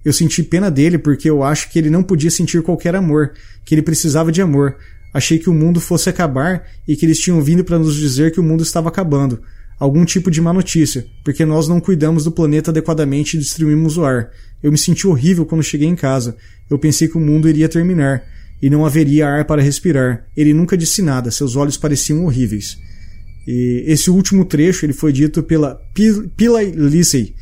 Eu senti pena dele porque eu acho que ele não podia sentir qualquer amor, que ele precisava de amor. Achei que o mundo fosse acabar e que eles tinham vindo para nos dizer que o mundo estava acabando. Algum tipo de má notícia, porque nós não cuidamos do planeta adequadamente e destruímos o ar. Eu me senti horrível quando cheguei em casa. Eu pensei que o mundo iria terminar e não haveria ar para respirar. Ele nunca disse nada, seus olhos pareciam horríveis. E esse último trecho ele foi dito pela Pillay Lissey,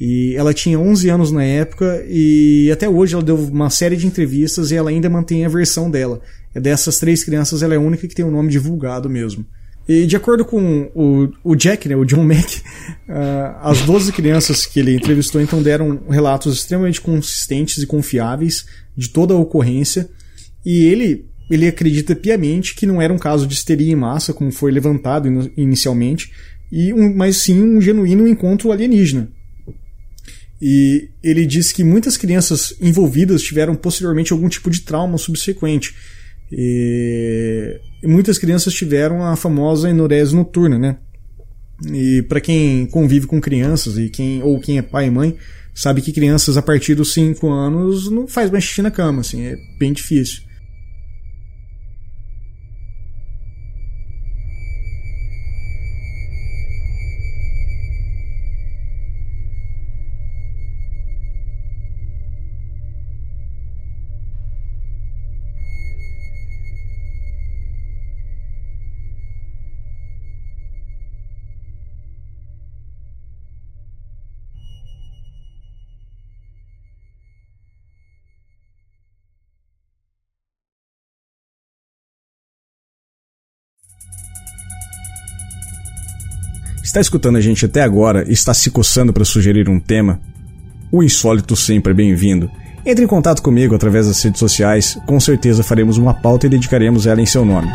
e ela tinha 11 anos na época e até hoje ela deu uma série de entrevistas e ela ainda mantém a versão dela. É dessas três crianças, ela é a única que tem o nome divulgado mesmo. E de acordo com o, o Jack, né, o John Mack, uh, as 12 crianças que ele entrevistou então deram relatos extremamente consistentes e confiáveis de toda a ocorrência e ele, ele acredita piamente que não era um caso de histeria em massa, como foi levantado inicialmente, e um, mas sim um genuíno encontro alienígena. E ele diz que muitas crianças envolvidas tiveram posteriormente algum tipo de trauma subsequente. E, muitas crianças tiveram a famosa enurese noturna, né? E para quem convive com crianças e quem ou quem é pai e mãe, sabe que crianças a partir dos 5 anos não faz mais xixi na cama, assim, é bem difícil. Está escutando a gente até agora e está se coçando para sugerir um tema? O insólito sempre é bem-vindo. Entre em contato comigo através das redes sociais, com certeza faremos uma pauta e dedicaremos ela em seu nome.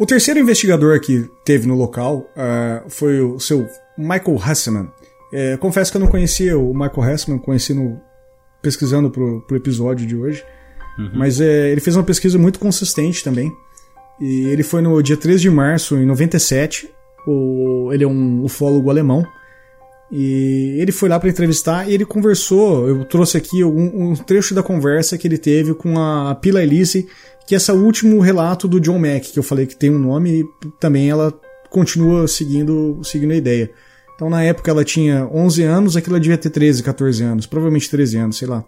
O terceiro investigador que teve no local uh, foi o seu Michael Hessman. É, confesso que eu não conhecia o Michael Hessman, conheci no, pesquisando pro, pro episódio de hoje. Uhum. Mas é, ele fez uma pesquisa muito consistente também. E ele foi no dia 3 de março, em 97. O, ele é um ufólogo alemão. E ele foi lá para entrevistar e ele conversou. Eu trouxe aqui um, um, trecho da conversa que ele teve com a Pila Elise, que é esse último relato do John Mack, que eu falei que tem um nome, e também ela continua seguindo, seguindo a ideia. Então na época ela tinha 11 anos, aqui ela devia ter 13, 14 anos, provavelmente 13 anos, sei lá.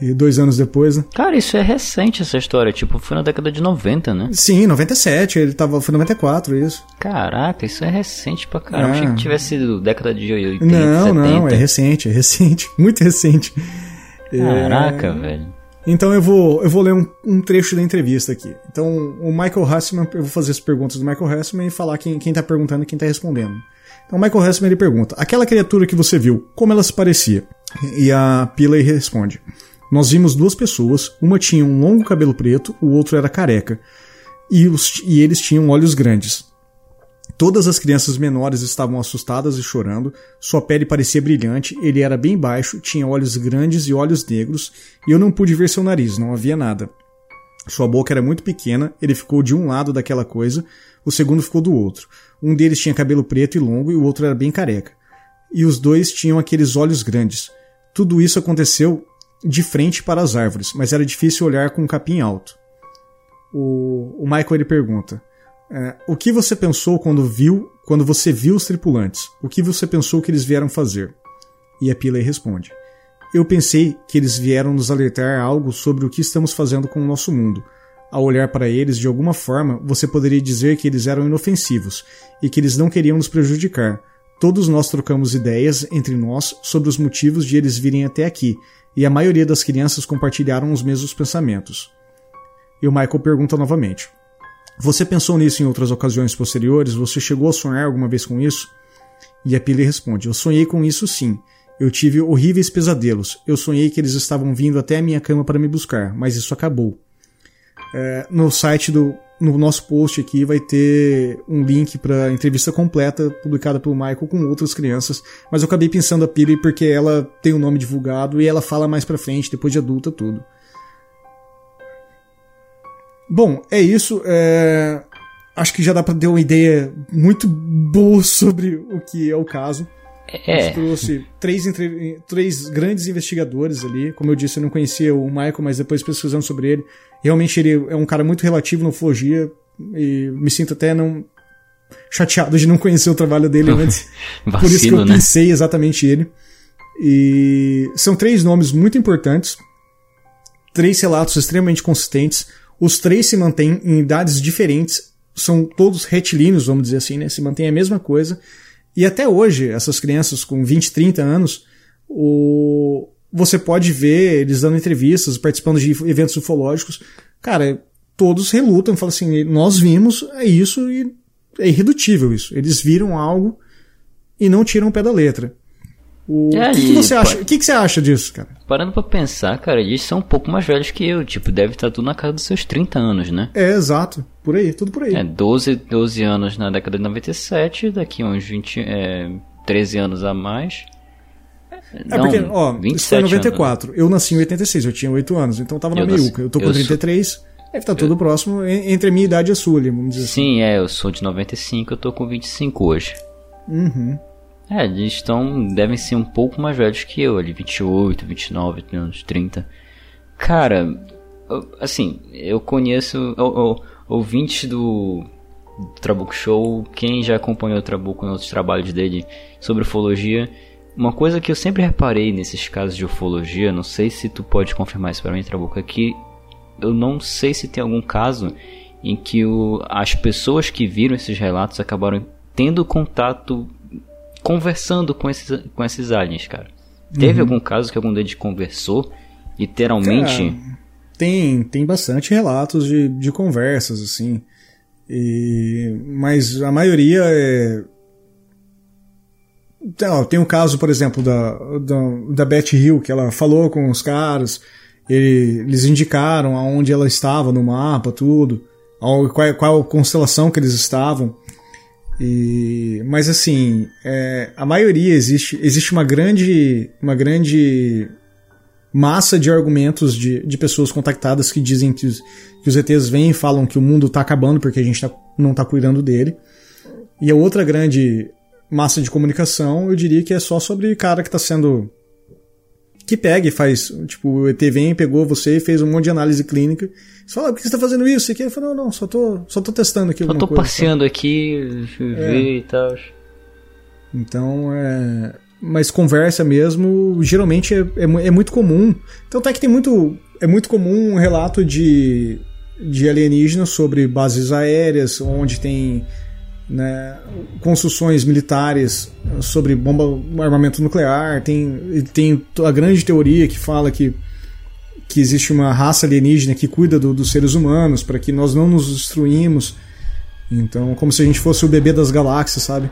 E dois anos depois, né? Cara, isso é recente essa história, tipo, foi na década de 90, né? Sim, 97, ele tava, foi 94, isso. Caraca, isso é recente pra caramba, é. achei que tivesse sido década de 80, Não, 70. não, é recente, é recente, muito recente. Caraca, é... velho. Então eu vou, eu vou ler um, um, trecho da entrevista aqui. Então, o Michael Hassman, eu vou fazer as perguntas do Michael Hassman e falar quem, quem tá perguntando e quem tá respondendo. Então, o Michael Hassman ele pergunta: Aquela criatura que você viu, como ela se parecia? E a Pillay responde: Nós vimos duas pessoas, uma tinha um longo cabelo preto, o outro era careca, e, os, e eles tinham olhos grandes. Todas as crianças menores estavam assustadas e chorando, sua pele parecia brilhante, ele era bem baixo, tinha olhos grandes e olhos negros, e eu não pude ver seu nariz, não havia nada. Sua boca era muito pequena, ele ficou de um lado daquela coisa, o segundo ficou do outro. Um deles tinha cabelo preto e longo e o outro era bem careca. E os dois tinham aqueles olhos grandes. Tudo isso aconteceu de frente para as árvores, mas era difícil olhar com um capim alto. O, o Michael ele pergunta: é, o que você pensou quando viu, quando você viu os tripulantes? O que você pensou que eles vieram fazer? E a Pillay responde: Eu pensei que eles vieram nos alertar algo sobre o que estamos fazendo com o nosso mundo. Ao olhar para eles, de alguma forma, você poderia dizer que eles eram inofensivos e que eles não queriam nos prejudicar. Todos nós trocamos ideias entre nós sobre os motivos de eles virem até aqui, e a maioria das crianças compartilharam os mesmos pensamentos. E o Michael pergunta novamente: você pensou nisso em outras ocasiões posteriores? Você chegou a sonhar alguma vez com isso? E a Pili responde: Eu sonhei com isso sim. Eu tive horríveis pesadelos. Eu sonhei que eles estavam vindo até a minha cama para me buscar, mas isso acabou. É, no site do no nosso post aqui vai ter um link para entrevista completa publicada pelo Michael com outras crianças, mas eu acabei pensando a Pili porque ela tem o um nome divulgado e ela fala mais para frente, depois de adulta tudo. Bom, é isso. É... Acho que já dá para ter uma ideia muito boa sobre o que é o caso. É. A gente trouxe três, entre... três grandes investigadores ali. Como eu disse, eu não conhecia o Michael, mas depois pesquisando sobre ele, realmente ele é um cara muito relativo na ufologia e me sinto até não chateado de não conhecer o trabalho dele antes. Vacino, Por isso que eu né? pensei exatamente ele. E são três nomes muito importantes, três relatos extremamente consistentes. Os três se mantêm em idades diferentes, são todos retilíneos, vamos dizer assim, né? Se mantém a mesma coisa. E até hoje, essas crianças com 20, 30 anos, o... você pode ver eles dando entrevistas, participando de eventos ufológicos. Cara, todos relutam, falam assim: nós vimos, é isso e é irredutível isso. Eles viram algo e não tiram o pé da letra. O é, que, que, você acha? O que, que, você acha disso, cara? Parando pra pensar, cara, eles são um pouco mais velhos que eu. Tipo, deve estar tudo na casa dos seus 30 anos, né? É, exato. Por aí, tudo por aí. É, 12, 12 anos na década de 97, daqui uns 20, é, 13 anos a mais. É Não, porque, ó, isso foi em 94. Anos. Eu nasci em 86, eu tinha 8 anos, então eu tava na eu meiuca. Eu tô com eu 33. Sou... Deve estar tudo eu... próximo entre a minha idade e a sua ali, vamos dizer Sim, assim. Sim, é, eu sou de 95, eu tô com 25 hoje. Uhum. É, eles estão. devem ser um pouco mais velhos que eu, ali, 28, 29, uns 30. Cara, assim, eu conheço ouvintes do Trabuco Show, quem já acompanhou o Trabuco em outros trabalhos dele sobre ufologia. Uma coisa que eu sempre reparei nesses casos de ufologia, não sei se tu pode confirmar isso para mim, Trabuco, é que eu não sei se tem algum caso em que o, as pessoas que viram esses relatos acabaram tendo contato, conversando com esses, com esses aliens, cara. Teve Uhum. algum caso que algum deles conversou, literalmente? Cara, tem, tem bastante relatos de, de conversas, assim. E, mas a maioria é. Tem, o caso, por exemplo, da, da, da Beth Hill, que ela falou com os caras, ele- eles indicaram aonde ela estava no mapa, tudo, qual, qual constelação que eles estavam. E, mas assim, é, a maioria existe, existe uma grande, uma grande massa de argumentos de, de pessoas contactadas que dizem que os, que os ETs vêm e falam que o mundo está acabando porque a gente tá- não está cuidando dele. E a outra grande massa de comunicação, eu diria que é só sobre cara que está sendo. Que pega e faz. Tipo, o ET vem, pegou você e fez um monte de análise clínica. Você fala, por que você está fazendo isso? Você quer? Eu falo, não, não, só tô, só tô testando aqui Eu alguma tô coisa. passeando aqui, ver e tal. Então, é. Mas conversa mesmo, geralmente é, é, é muito comum. Então, até que tem muito. É muito comum um relato de, de alienígenas sobre bases aéreas, onde tem né, construções militares sobre bomba, armamento nuclear. Tem, tem a grande teoria que fala que, que existe uma raça alienígena que cuida do- dos seres humanos para que nós não nos destruímos. Então, como se a gente fosse o bebê das galáxias, sabe?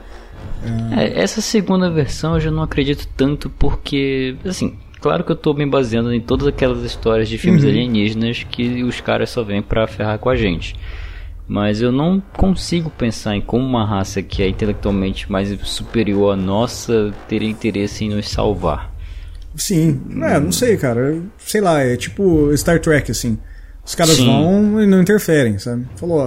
É, essa segunda versão eu já não acredito tanto porque, assim, claro que eu tô me baseando em todas aquelas histórias de filmes alienígenas que os caras só vêm pra ferrar com a gente. Mas eu não consigo pensar em como uma raça que é intelectualmente mais superior à nossa teria interesse em nos salvar. Sim, é, não sei, cara. Sei lá, é tipo Star Trek, assim. Os caras Sim. vão e não interferem, sabe? Falou,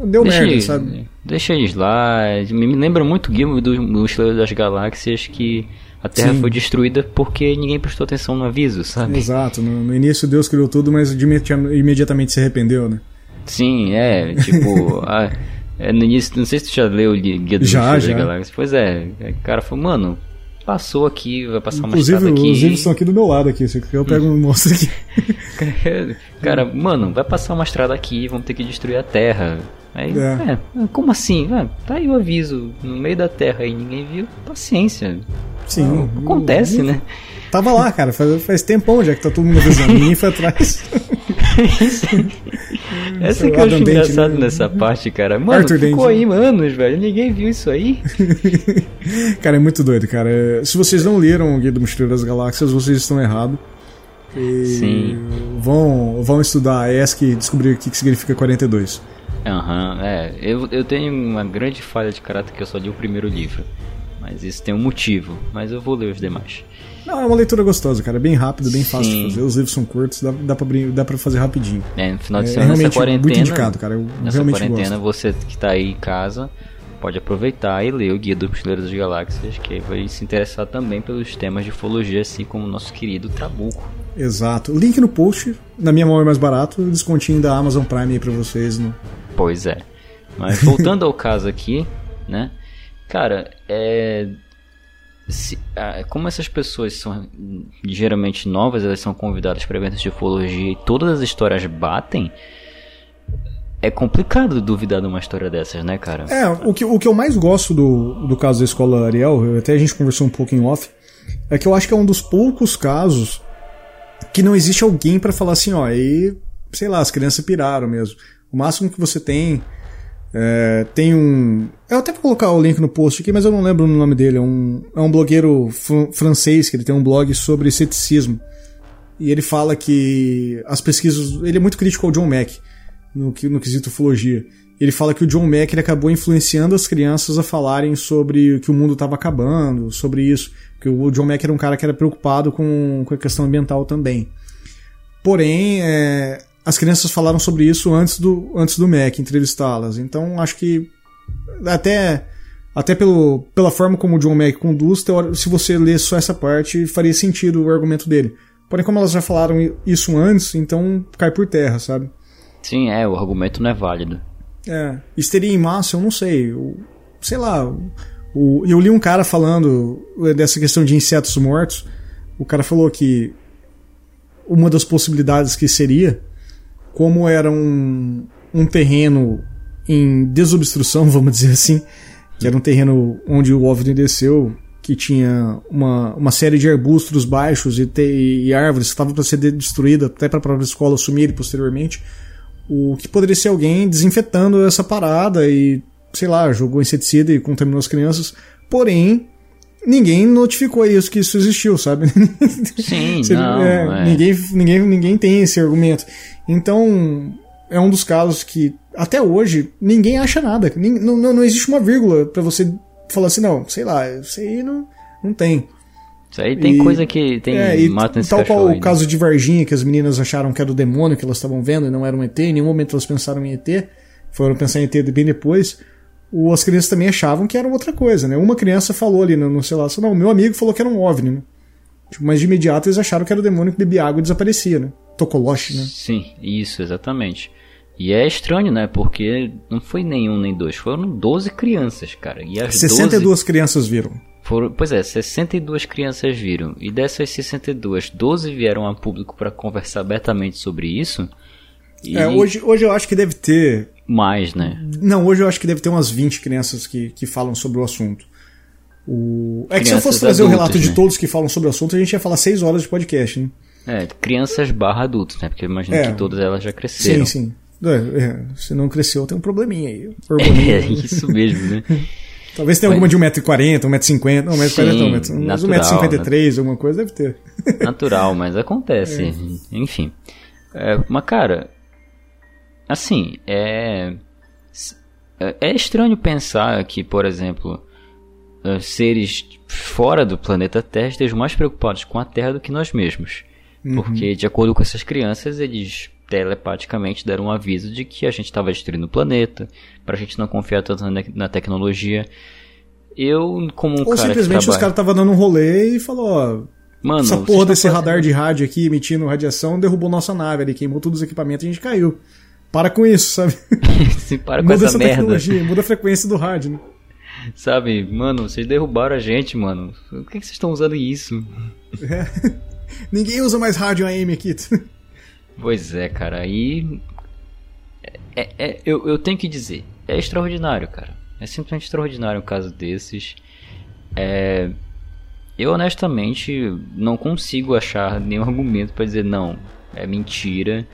ó, deu Deixa, merda, eles- sabe? deixa eles lá. Me lembra muito o Game do Mochileiro das Galáxias que a Terra Sim. foi destruída porque ninguém prestou atenção no aviso, sabe? Exato, no, no início Deus criou tudo, mas imediatamente se arrependeu, né? Sim, é, tipo, a- é, no início, não sei se tu já leu o Gui- Guia do Já, Mochileiro já. das Galáxias. Pois é, o cara falou, mano, passou aqui, vai passar uma Inclusive, estrada aqui. os livros estão aqui do meu lado aqui. Se eu pego e mostro aqui. Cara, mano, vai passar uma estrada aqui, vamos ter que destruir a Terra. Aí, É. é, como assim? Ah, tá aí o aviso, no meio da Terra aí, ninguém viu. Paciência. Sim. Acontece, né? Tava lá, cara. Faz, faz tempão já que tá todo mundo avisando. Ninguém foi atrás. Essa que eu acho Adam Dent, engraçado né? nessa parte, cara. Mano, Arthur ficou Dent, aí anos, velho. Ninguém viu isso aí. cara, é muito doido, cara. Se vocês não leram o Guia do Mochileiro das Galáxias, vocês estão errados. Sim. Vão, vão estudar a ESC e descobrir o que, que significa 42. Aham, é. Eu, eu tenho uma grande falha de caráter que eu só li o primeiro livro. Mas isso tem um motivo. Mas eu vou ler os demais. Não, é uma leitura gostosa, cara. É bem rápido, bem fácil Sim. de fazer. Os livros são curtos, dá, dá, pra, dá pra fazer rapidinho. É, no final de É semana, nessa realmente quarentena. muito indicado, cara. Eu Nessa quarentena, gosto. você que tá aí em casa pode aproveitar e ler o Guia do Mochileiro das Galáxias, que vai se interessar também pelos temas de ufologia, assim como o nosso querido Trabuco. Exato. Link no post. Na minha mão é mais barato. Descontinho da Amazon Prime aí pra vocês. No... Pois é. Mas voltando ao caso aqui, né? Cara, é. Se- como essas pessoas são ligeiramente novas, elas são convidadas para eventos de ufologia e todas as histórias batem. É complicado duvidar de uma história dessas, né, cara? É, o que, o que eu mais gosto do, do caso da escola Ariel, até a gente conversou um pouco em off, é que eu acho que é um dos poucos casos que não existe alguém pra falar assim, ó, aí, sei lá, as crianças piraram mesmo. O máximo que você tem é, tem um. Eu até vou colocar o link no post aqui, mas eu não lembro o nome dele. É um, é um blogueiro fr- francês que ele tem um blog sobre ceticismo. E ele fala que as pesquisas. Ele é muito crítico ao John Mack no, no quesito ufologia. Ele fala que o John Mack ele acabou influenciando as crianças a falarem sobre que o mundo estava acabando, sobre isso. Que o John Mack era um cara que era preocupado com, com a questão ambiental também. Porém, é, as crianças falaram sobre isso antes do, antes do Mac entrevistá-las. Então, acho que até até pelo, pela forma como o John Mack conduz, se você ler só essa parte, faria sentido o argumento dele. Porém, como elas já falaram isso antes, então cai por terra, sabe? Sim, é, o argumento não é válido. É, histeria em massa, eu não sei. Eu, sei lá. O, eu li um cara falando dessa questão de insetos mortos. O cara falou que uma das possibilidades que seria, como era um, um terreno em desobstrução, vamos dizer assim, que era um terreno onde o OVNI desceu, que tinha uma, uma série de arbustos baixos e, te, e árvores que estavam para ser destruída até para a própria escola assumir posteriormente. O que poderia ser alguém desinfetando essa parada e, sei lá, jogou inseticida e contaminou as crianças. Porém, ninguém notificou isso que isso existiu, sabe? Sim, não, é, é. Ninguém, ninguém, ninguém tem esse argumento. Então, é um dos casos que, até hoje, ninguém acha nada. Não, não, não existe uma vírgula para você falar assim, não, sei lá, isso aí não, não tem. Isso aí tem e, coisa que tem é, e, mata Tal qual o caso de Varginha, que as meninas acharam que era o demônio que elas estavam vendo e não era um ET, em nenhum momento elas pensaram em ET, foram pensar em ET bem depois. O, as crianças também achavam que era outra coisa, né? Uma criança falou ali no, no celular, assim, não, meu amigo falou que era um OVNI, né? Tipo, mas de imediato eles acharam que era o demônio que bebia água e desaparecia, né? Tokoloshi, né? Sim, isso, exatamente. E é estranho, né? Porque não foi nenhum nem dois, foram 12 crianças, cara. E as 62 12... crianças viram. Foram, pois é, 62 crianças viram. E dessas 62, 12 vieram a público para conversar abertamente sobre isso. E... É, hoje, hoje eu acho que deve ter. Mais, né? Não, hoje eu acho que deve ter umas 20 crianças que, que falam sobre o assunto. O... É que se eu fosse trazer o relato né? de todos que falam sobre o assunto, a gente ia falar 6 horas de podcast, né? É, crianças barra adultos, né? Porque imagino é, que todas elas já cresceram. Sim, sim. É, é, se não cresceu, tem um probleminha aí. É, isso mesmo, né? Talvez tenha alguma de 1,40m, 1,50m. Não, 1,40m não, mas 1,53m, alguma coisa deve ter. Natural, mas acontece. É. Enfim. É, mas, cara, assim, é. É estranho pensar que, por exemplo, eh, seres fora do planeta Terra estejam mais preocupados com a Terra do que nós mesmos. Uhum. Porque, de acordo com essas crianças, eles telepaticamente deram um aviso de que a gente estava destruindo o planeta, para a gente não confiar tanto na, tecnologia. Eu, como um Ou cara simplesmente trabalha... os caras estavam dando um rolê e falou, ó, Mano, essa porra desse fazendo... radar de rádio aqui emitindo radiação derrubou nossa nave ali, queimou todos os equipamentos e a gente caiu. Para com isso, sabe? Se para com muda essa, essa tecnologia, muda a frequência do rádio, né? Sabe, mano, vocês derrubaram a gente, mano. Por que, que vocês estão usando isso? É. Ninguém usa mais rádio AM aqui. Pois é, cara. Aí. É, é, eu, eu tenho que dizer, é extraordinário, cara. É simplesmente extraordinário um caso desses. É, eu honestamente não consigo achar nenhum argumento para dizer não, é mentira.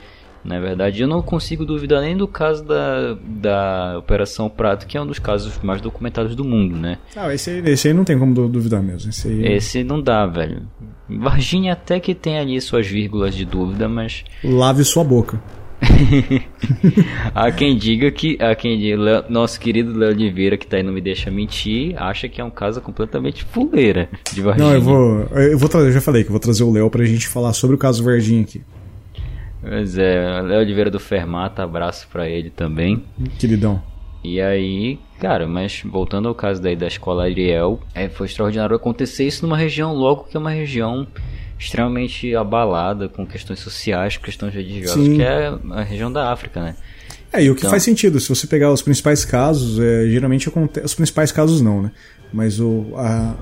Na verdade, eu não consigo duvidar nem do caso da, da Operação Prato, que é um dos casos mais documentados do mundo, né? Ah, esse, aí, esse aí não tem como duvidar mesmo. Esse, aí... esse não dá, velho. Varginha até que tem ali suas vírgulas de dúvida, mas. Lave sua boca. há quem diga que. Há quem diga, nosso querido Léo Oliveira, que tá aí não me deixa mentir, acha que é um caso completamente fuleira de Varginha. Não, eu vou. Eu vou trazer, eu já falei que eu vou trazer o Léo pra gente falar sobre o caso Varginha aqui. Pois é, Léo Oliveira do Fermata, abraço para ele também. Queridão. E aí, cara, mas voltando ao caso daí da escola Ariel, é, foi extraordinário acontecer isso numa região logo que é uma região extremamente abalada com questões sociais, questões religiosas, Sim. que é a região da África, né? É, e o que então... faz sentido, se você pegar os principais casos, é, geralmente acontece. Os principais casos não, né? Mas o, a,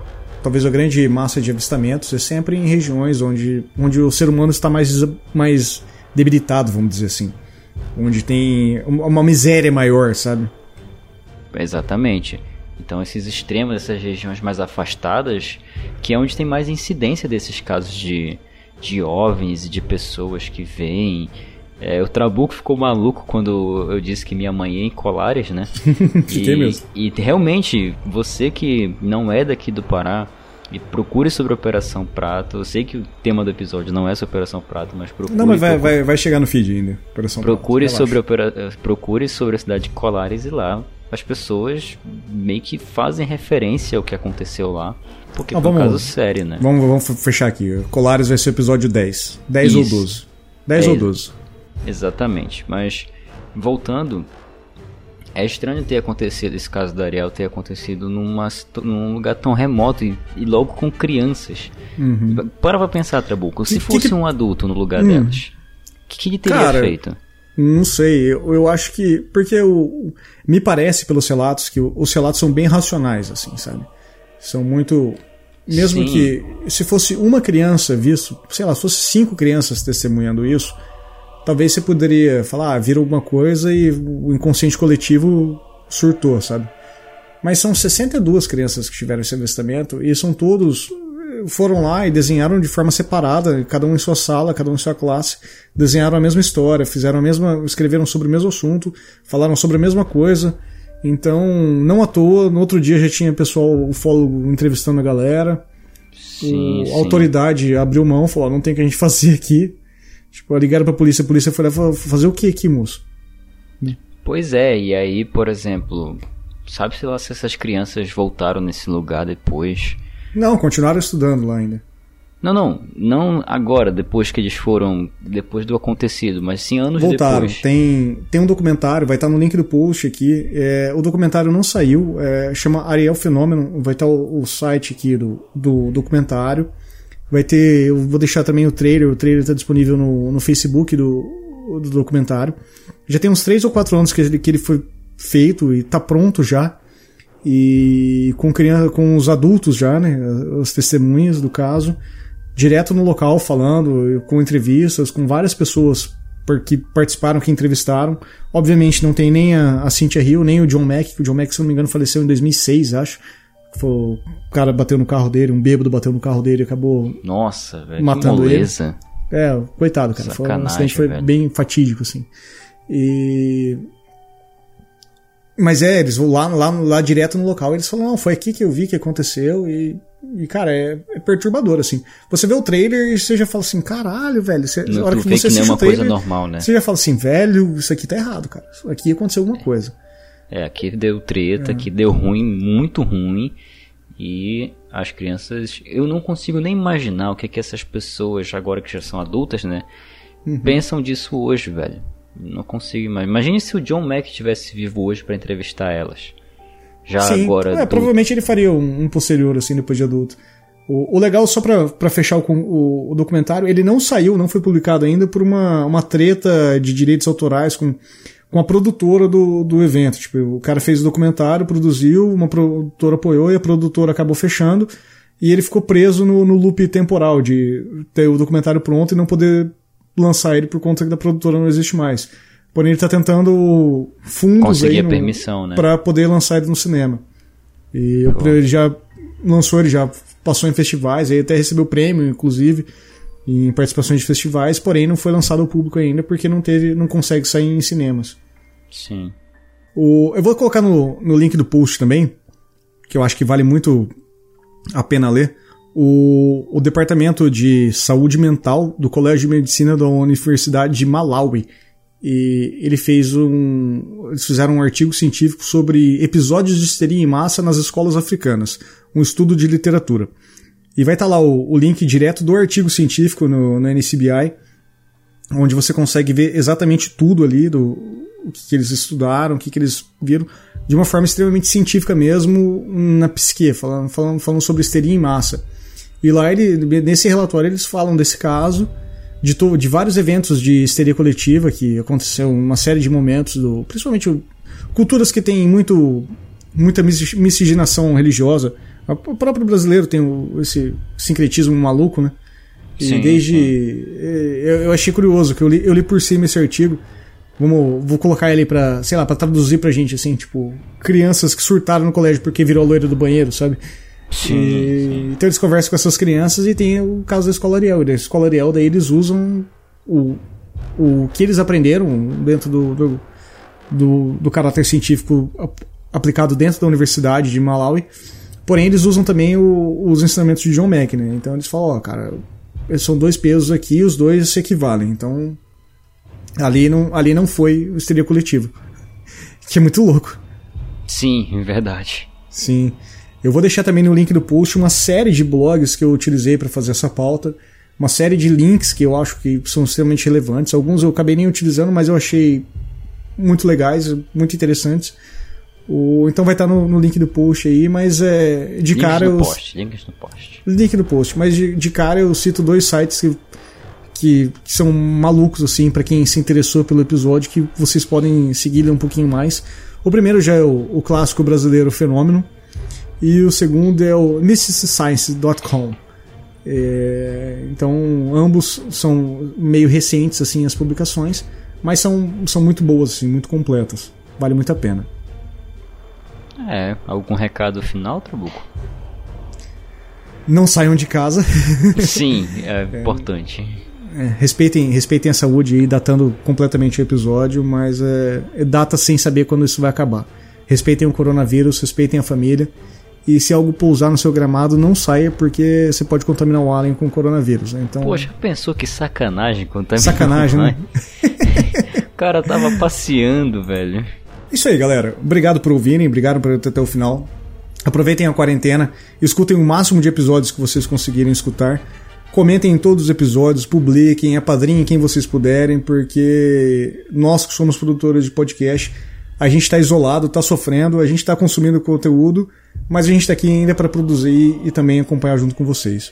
talvez a grande massa de avistamentos é sempre em regiões onde, onde o ser humano está mais, mais debilitado, vamos dizer assim. Onde tem uma miséria maior, sabe? Exatamente. Então esses extremos, essas regiões mais afastadas, que é onde tem mais incidência desses casos de, de OVNIs e de pessoas que vêm. É, o Trabuco ficou maluco quando eu disse que minha mãe é em Colares, né? Fiquei e, mesmo. E realmente, você que não é daqui do Pará, e procure sobre a Operação Prato. Eu sei que o tema do episódio não é sobre a Operação Prato, mas procure. Não, mas vai, vai, vai chegar no feed ainda. Operação procure Prato, sobre opera... procure sobre a cidade de Colares e lá as pessoas meio que fazem referência ao que aconteceu lá. Porque ah, foi vamos, um caso sério, né? Vamos, vamos fechar aqui. Colares vai ser o episódio 10. 10 Isso. ou 12. 10 é, ou 12. Exatamente. Mas voltando, é estranho ter acontecido, esse caso da Ariel ter acontecido numa, num lugar tão remoto e, e logo com crianças. Uhum. Para pra pensar, Trabuco, se que, fosse que... um adulto no lugar hum. delas, o que, que ele teria Cara, feito? Não sei, eu, eu acho que. Porque eu, me parece pelos relatos que os relatos são bem racionais, assim, sabe? São muito. Mesmo Sim. que se fosse uma criança visto, sei lá, se fosse cinco crianças testemunhando isso, talvez você poderia falar, ah, vira alguma coisa e o inconsciente coletivo surtou, sabe? mas são 62 crianças que tiveram esse avistamento e são todos foram lá e desenharam de forma separada, cada um em sua sala, cada um em sua classe, desenharam a mesma história, fizeram a mesma, escreveram sobre o mesmo assunto, falaram sobre a mesma coisa. Então, não à toa, no outro dia já tinha pessoal, o fólogo entrevistando a galera. Sim, o, sim. A autoridade abriu mão, falou: não tem o que a gente fazer aqui. Tipo, ligaram pra polícia, a polícia foi lá fazer o que aqui, moço? Pois é, e aí, por exemplo, sabe-se lá se essas crianças voltaram nesse lugar depois? Não, continuaram estudando lá ainda. Não, não, não agora, depois que eles foram, depois do acontecido, mas sim anos Voltaram. depois. Tem, tem um documentário, vai estar no link do post aqui. É, o documentário não saiu, é, chama Ariel Fenômeno, vai estar o, o site aqui do, do documentário. Vai ter, eu vou deixar também o trailer, o trailer está disponível no, no Facebook do, do documentário. Já tem uns 3 ou 4 anos que ele, que ele foi feito e está pronto já e com criança, com os adultos já, né, as testemunhas do caso, direto no local falando, com entrevistas, com várias pessoas que participaram, que entrevistaram. Obviamente não tem nem a, a Cynthia Hill, nem o John Mack, que o John Mack, se não me engano, faleceu em 2006, acho. Foi, o cara bateu no carro dele, um bêbado bateu no carro dele e acabou Nossa, velho, matando que ele. É, coitado, cara. Foi, um acidente foi velho. bem fatídico, assim. E. Mas é, eles vão lá, lá, lá direto no local eles falam, não, foi aqui que eu vi que aconteceu e. E, cara, é, é perturbador, assim. Você vê o trailer e você já fala assim, caralho, velho. Você, hora que você que assiste uma o trailer, normal, né? você já fala assim, velho, isso aqui tá errado, cara. Isso aqui aconteceu alguma coisa. É, aqui deu treta, É. aqui deu ruim, muito ruim. E as crianças, eu não consigo nem imaginar o que é que essas pessoas, agora que já são adultas, né, Uhum. pensam disso hoje, velho. Não consigo imaginar. Imagine se o John Mack tivesse vivo hoje pra entrevistar elas. Já Sim, agora. é, adulto. provavelmente ele faria um, um posterior, assim, depois de adulto. O, o legal, só pra, pra fechar o, o, o documentário, ele não saiu, não foi publicado ainda por uma, uma treta de direitos autorais com, com a produtora do, do evento. Tipo, o cara fez o documentário, produziu, uma produtora apoiou e a produtora acabou fechando. E ele ficou preso no, no loop temporal de ter o documentário pronto e não poder lançar ele por conta que da produtora não existe mais. Porém, ele tá tentando fundos Conseguir aí a no- permissão, né? pra poder lançar ele no cinema. E o- ele já lançou, ele já passou em festivais, aí até recebeu prêmio, inclusive, em participações de festivais, porém não foi lançado ao público ainda porque não teve, não consegue sair em cinemas. Sim. O, eu vou colocar no, no link do post também, que eu acho que vale muito a pena ler. O, o Departamento de Saúde Mental do Colégio de Medicina da Universidade de Malawi. E ele fez um. Eles fizeram um artigo científico sobre episódios de histeria em massa nas escolas africanas. Um estudo de literatura. E vai estar lá o, o link direto do artigo científico no, no NCBI, onde você consegue ver exatamente tudo ali do o que, que eles estudaram, o que, que eles viram, de uma forma extremamente científica mesmo na psique, falando, falando, falando sobre histeria em massa. E lá, ele, nesse relatório, eles falam desse caso, de, to, de vários eventos de histeria coletiva que aconteceu, uma série de momentos, do, principalmente culturas que têm muito, muita mis- miscigenação religiosa. O próprio brasileiro tem esse sincretismo maluco, né? E Sim, desde. sim. eh, Eu, eu achei curioso, que eu li, eu li por cima esse artigo. Vamos, vou colocar ele pra, sei lá, pra traduzir pra gente, assim, tipo, crianças que surtaram no colégio porque virou loira do banheiro, sabe? Sim, E- sim. Então eles conversam com essas crianças e tem o caso da Escola Ariel. E da Escola Ariel, daí eles usam o, o que eles aprenderam dentro do, do, do, do caráter científico ap- aplicado dentro da Universidade de Malawi. Porém, eles usam também o- os ensinamentos de John Mack, né? Então eles falam, ó, cara, eles são dois pesos aqui, os dois se equivalem. Então, ali não, ali não foi o histeria coletivo. Que é muito louco. Sim, é verdade. Sim. Eu vou deixar também no link do post uma série de blogs que eu utilizei para fazer essa pauta. Uma série de links que eu acho que são extremamente relevantes. Alguns eu acabei nem utilizando, mas eu achei muito legais, muito interessantes. O, então vai estar no, no link do post aí, mas é, de links cara no eu. post, links no post. Link no post, mas de, de cara eu cito dois sites que, que, que são malucos, assim, para quem se interessou pelo episódio, que vocês podem seguir um pouquinho mais. O primeiro já é o, o clássico brasileiro Fenômeno, e o segundo é o mysticscience.com. É, então, ambos são meio recentes, assim, as publicações, mas são, são muito boas, assim, muito completas. Vale muito a pena. É, algum recado final, Trabuco? Não saiam de casa. Sim, é, é importante. É, respeitem, respeitem a saúde aí, datando completamente o episódio, mas é, é, data sem saber quando isso vai acabar. Respeitem o coronavírus, respeitem a família. E se algo pousar no seu gramado, não saia, porque você pode contaminar o alien com coronavírus. Né? Então, Poxa, pensou que sacanagem contaminar Sacanagem, né? o cara tava passeando, velho. Isso aí, galera. Obrigado por ouvirem, obrigado por até o final. Aproveitem a quarentena, escutem o máximo de episódios que vocês conseguirem escutar. Comentem em todos os episódios, publiquem, apadrinhem quem vocês puderem, porque nós que somos produtores de podcast, a gente está isolado, está sofrendo, a gente está consumindo conteúdo, mas a gente está aqui ainda para produzir e também acompanhar junto com vocês.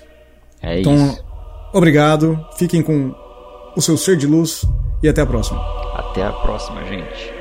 É então, isso. obrigado, fiquem com o seu ser de luz e até a próxima. Até a próxima, gente.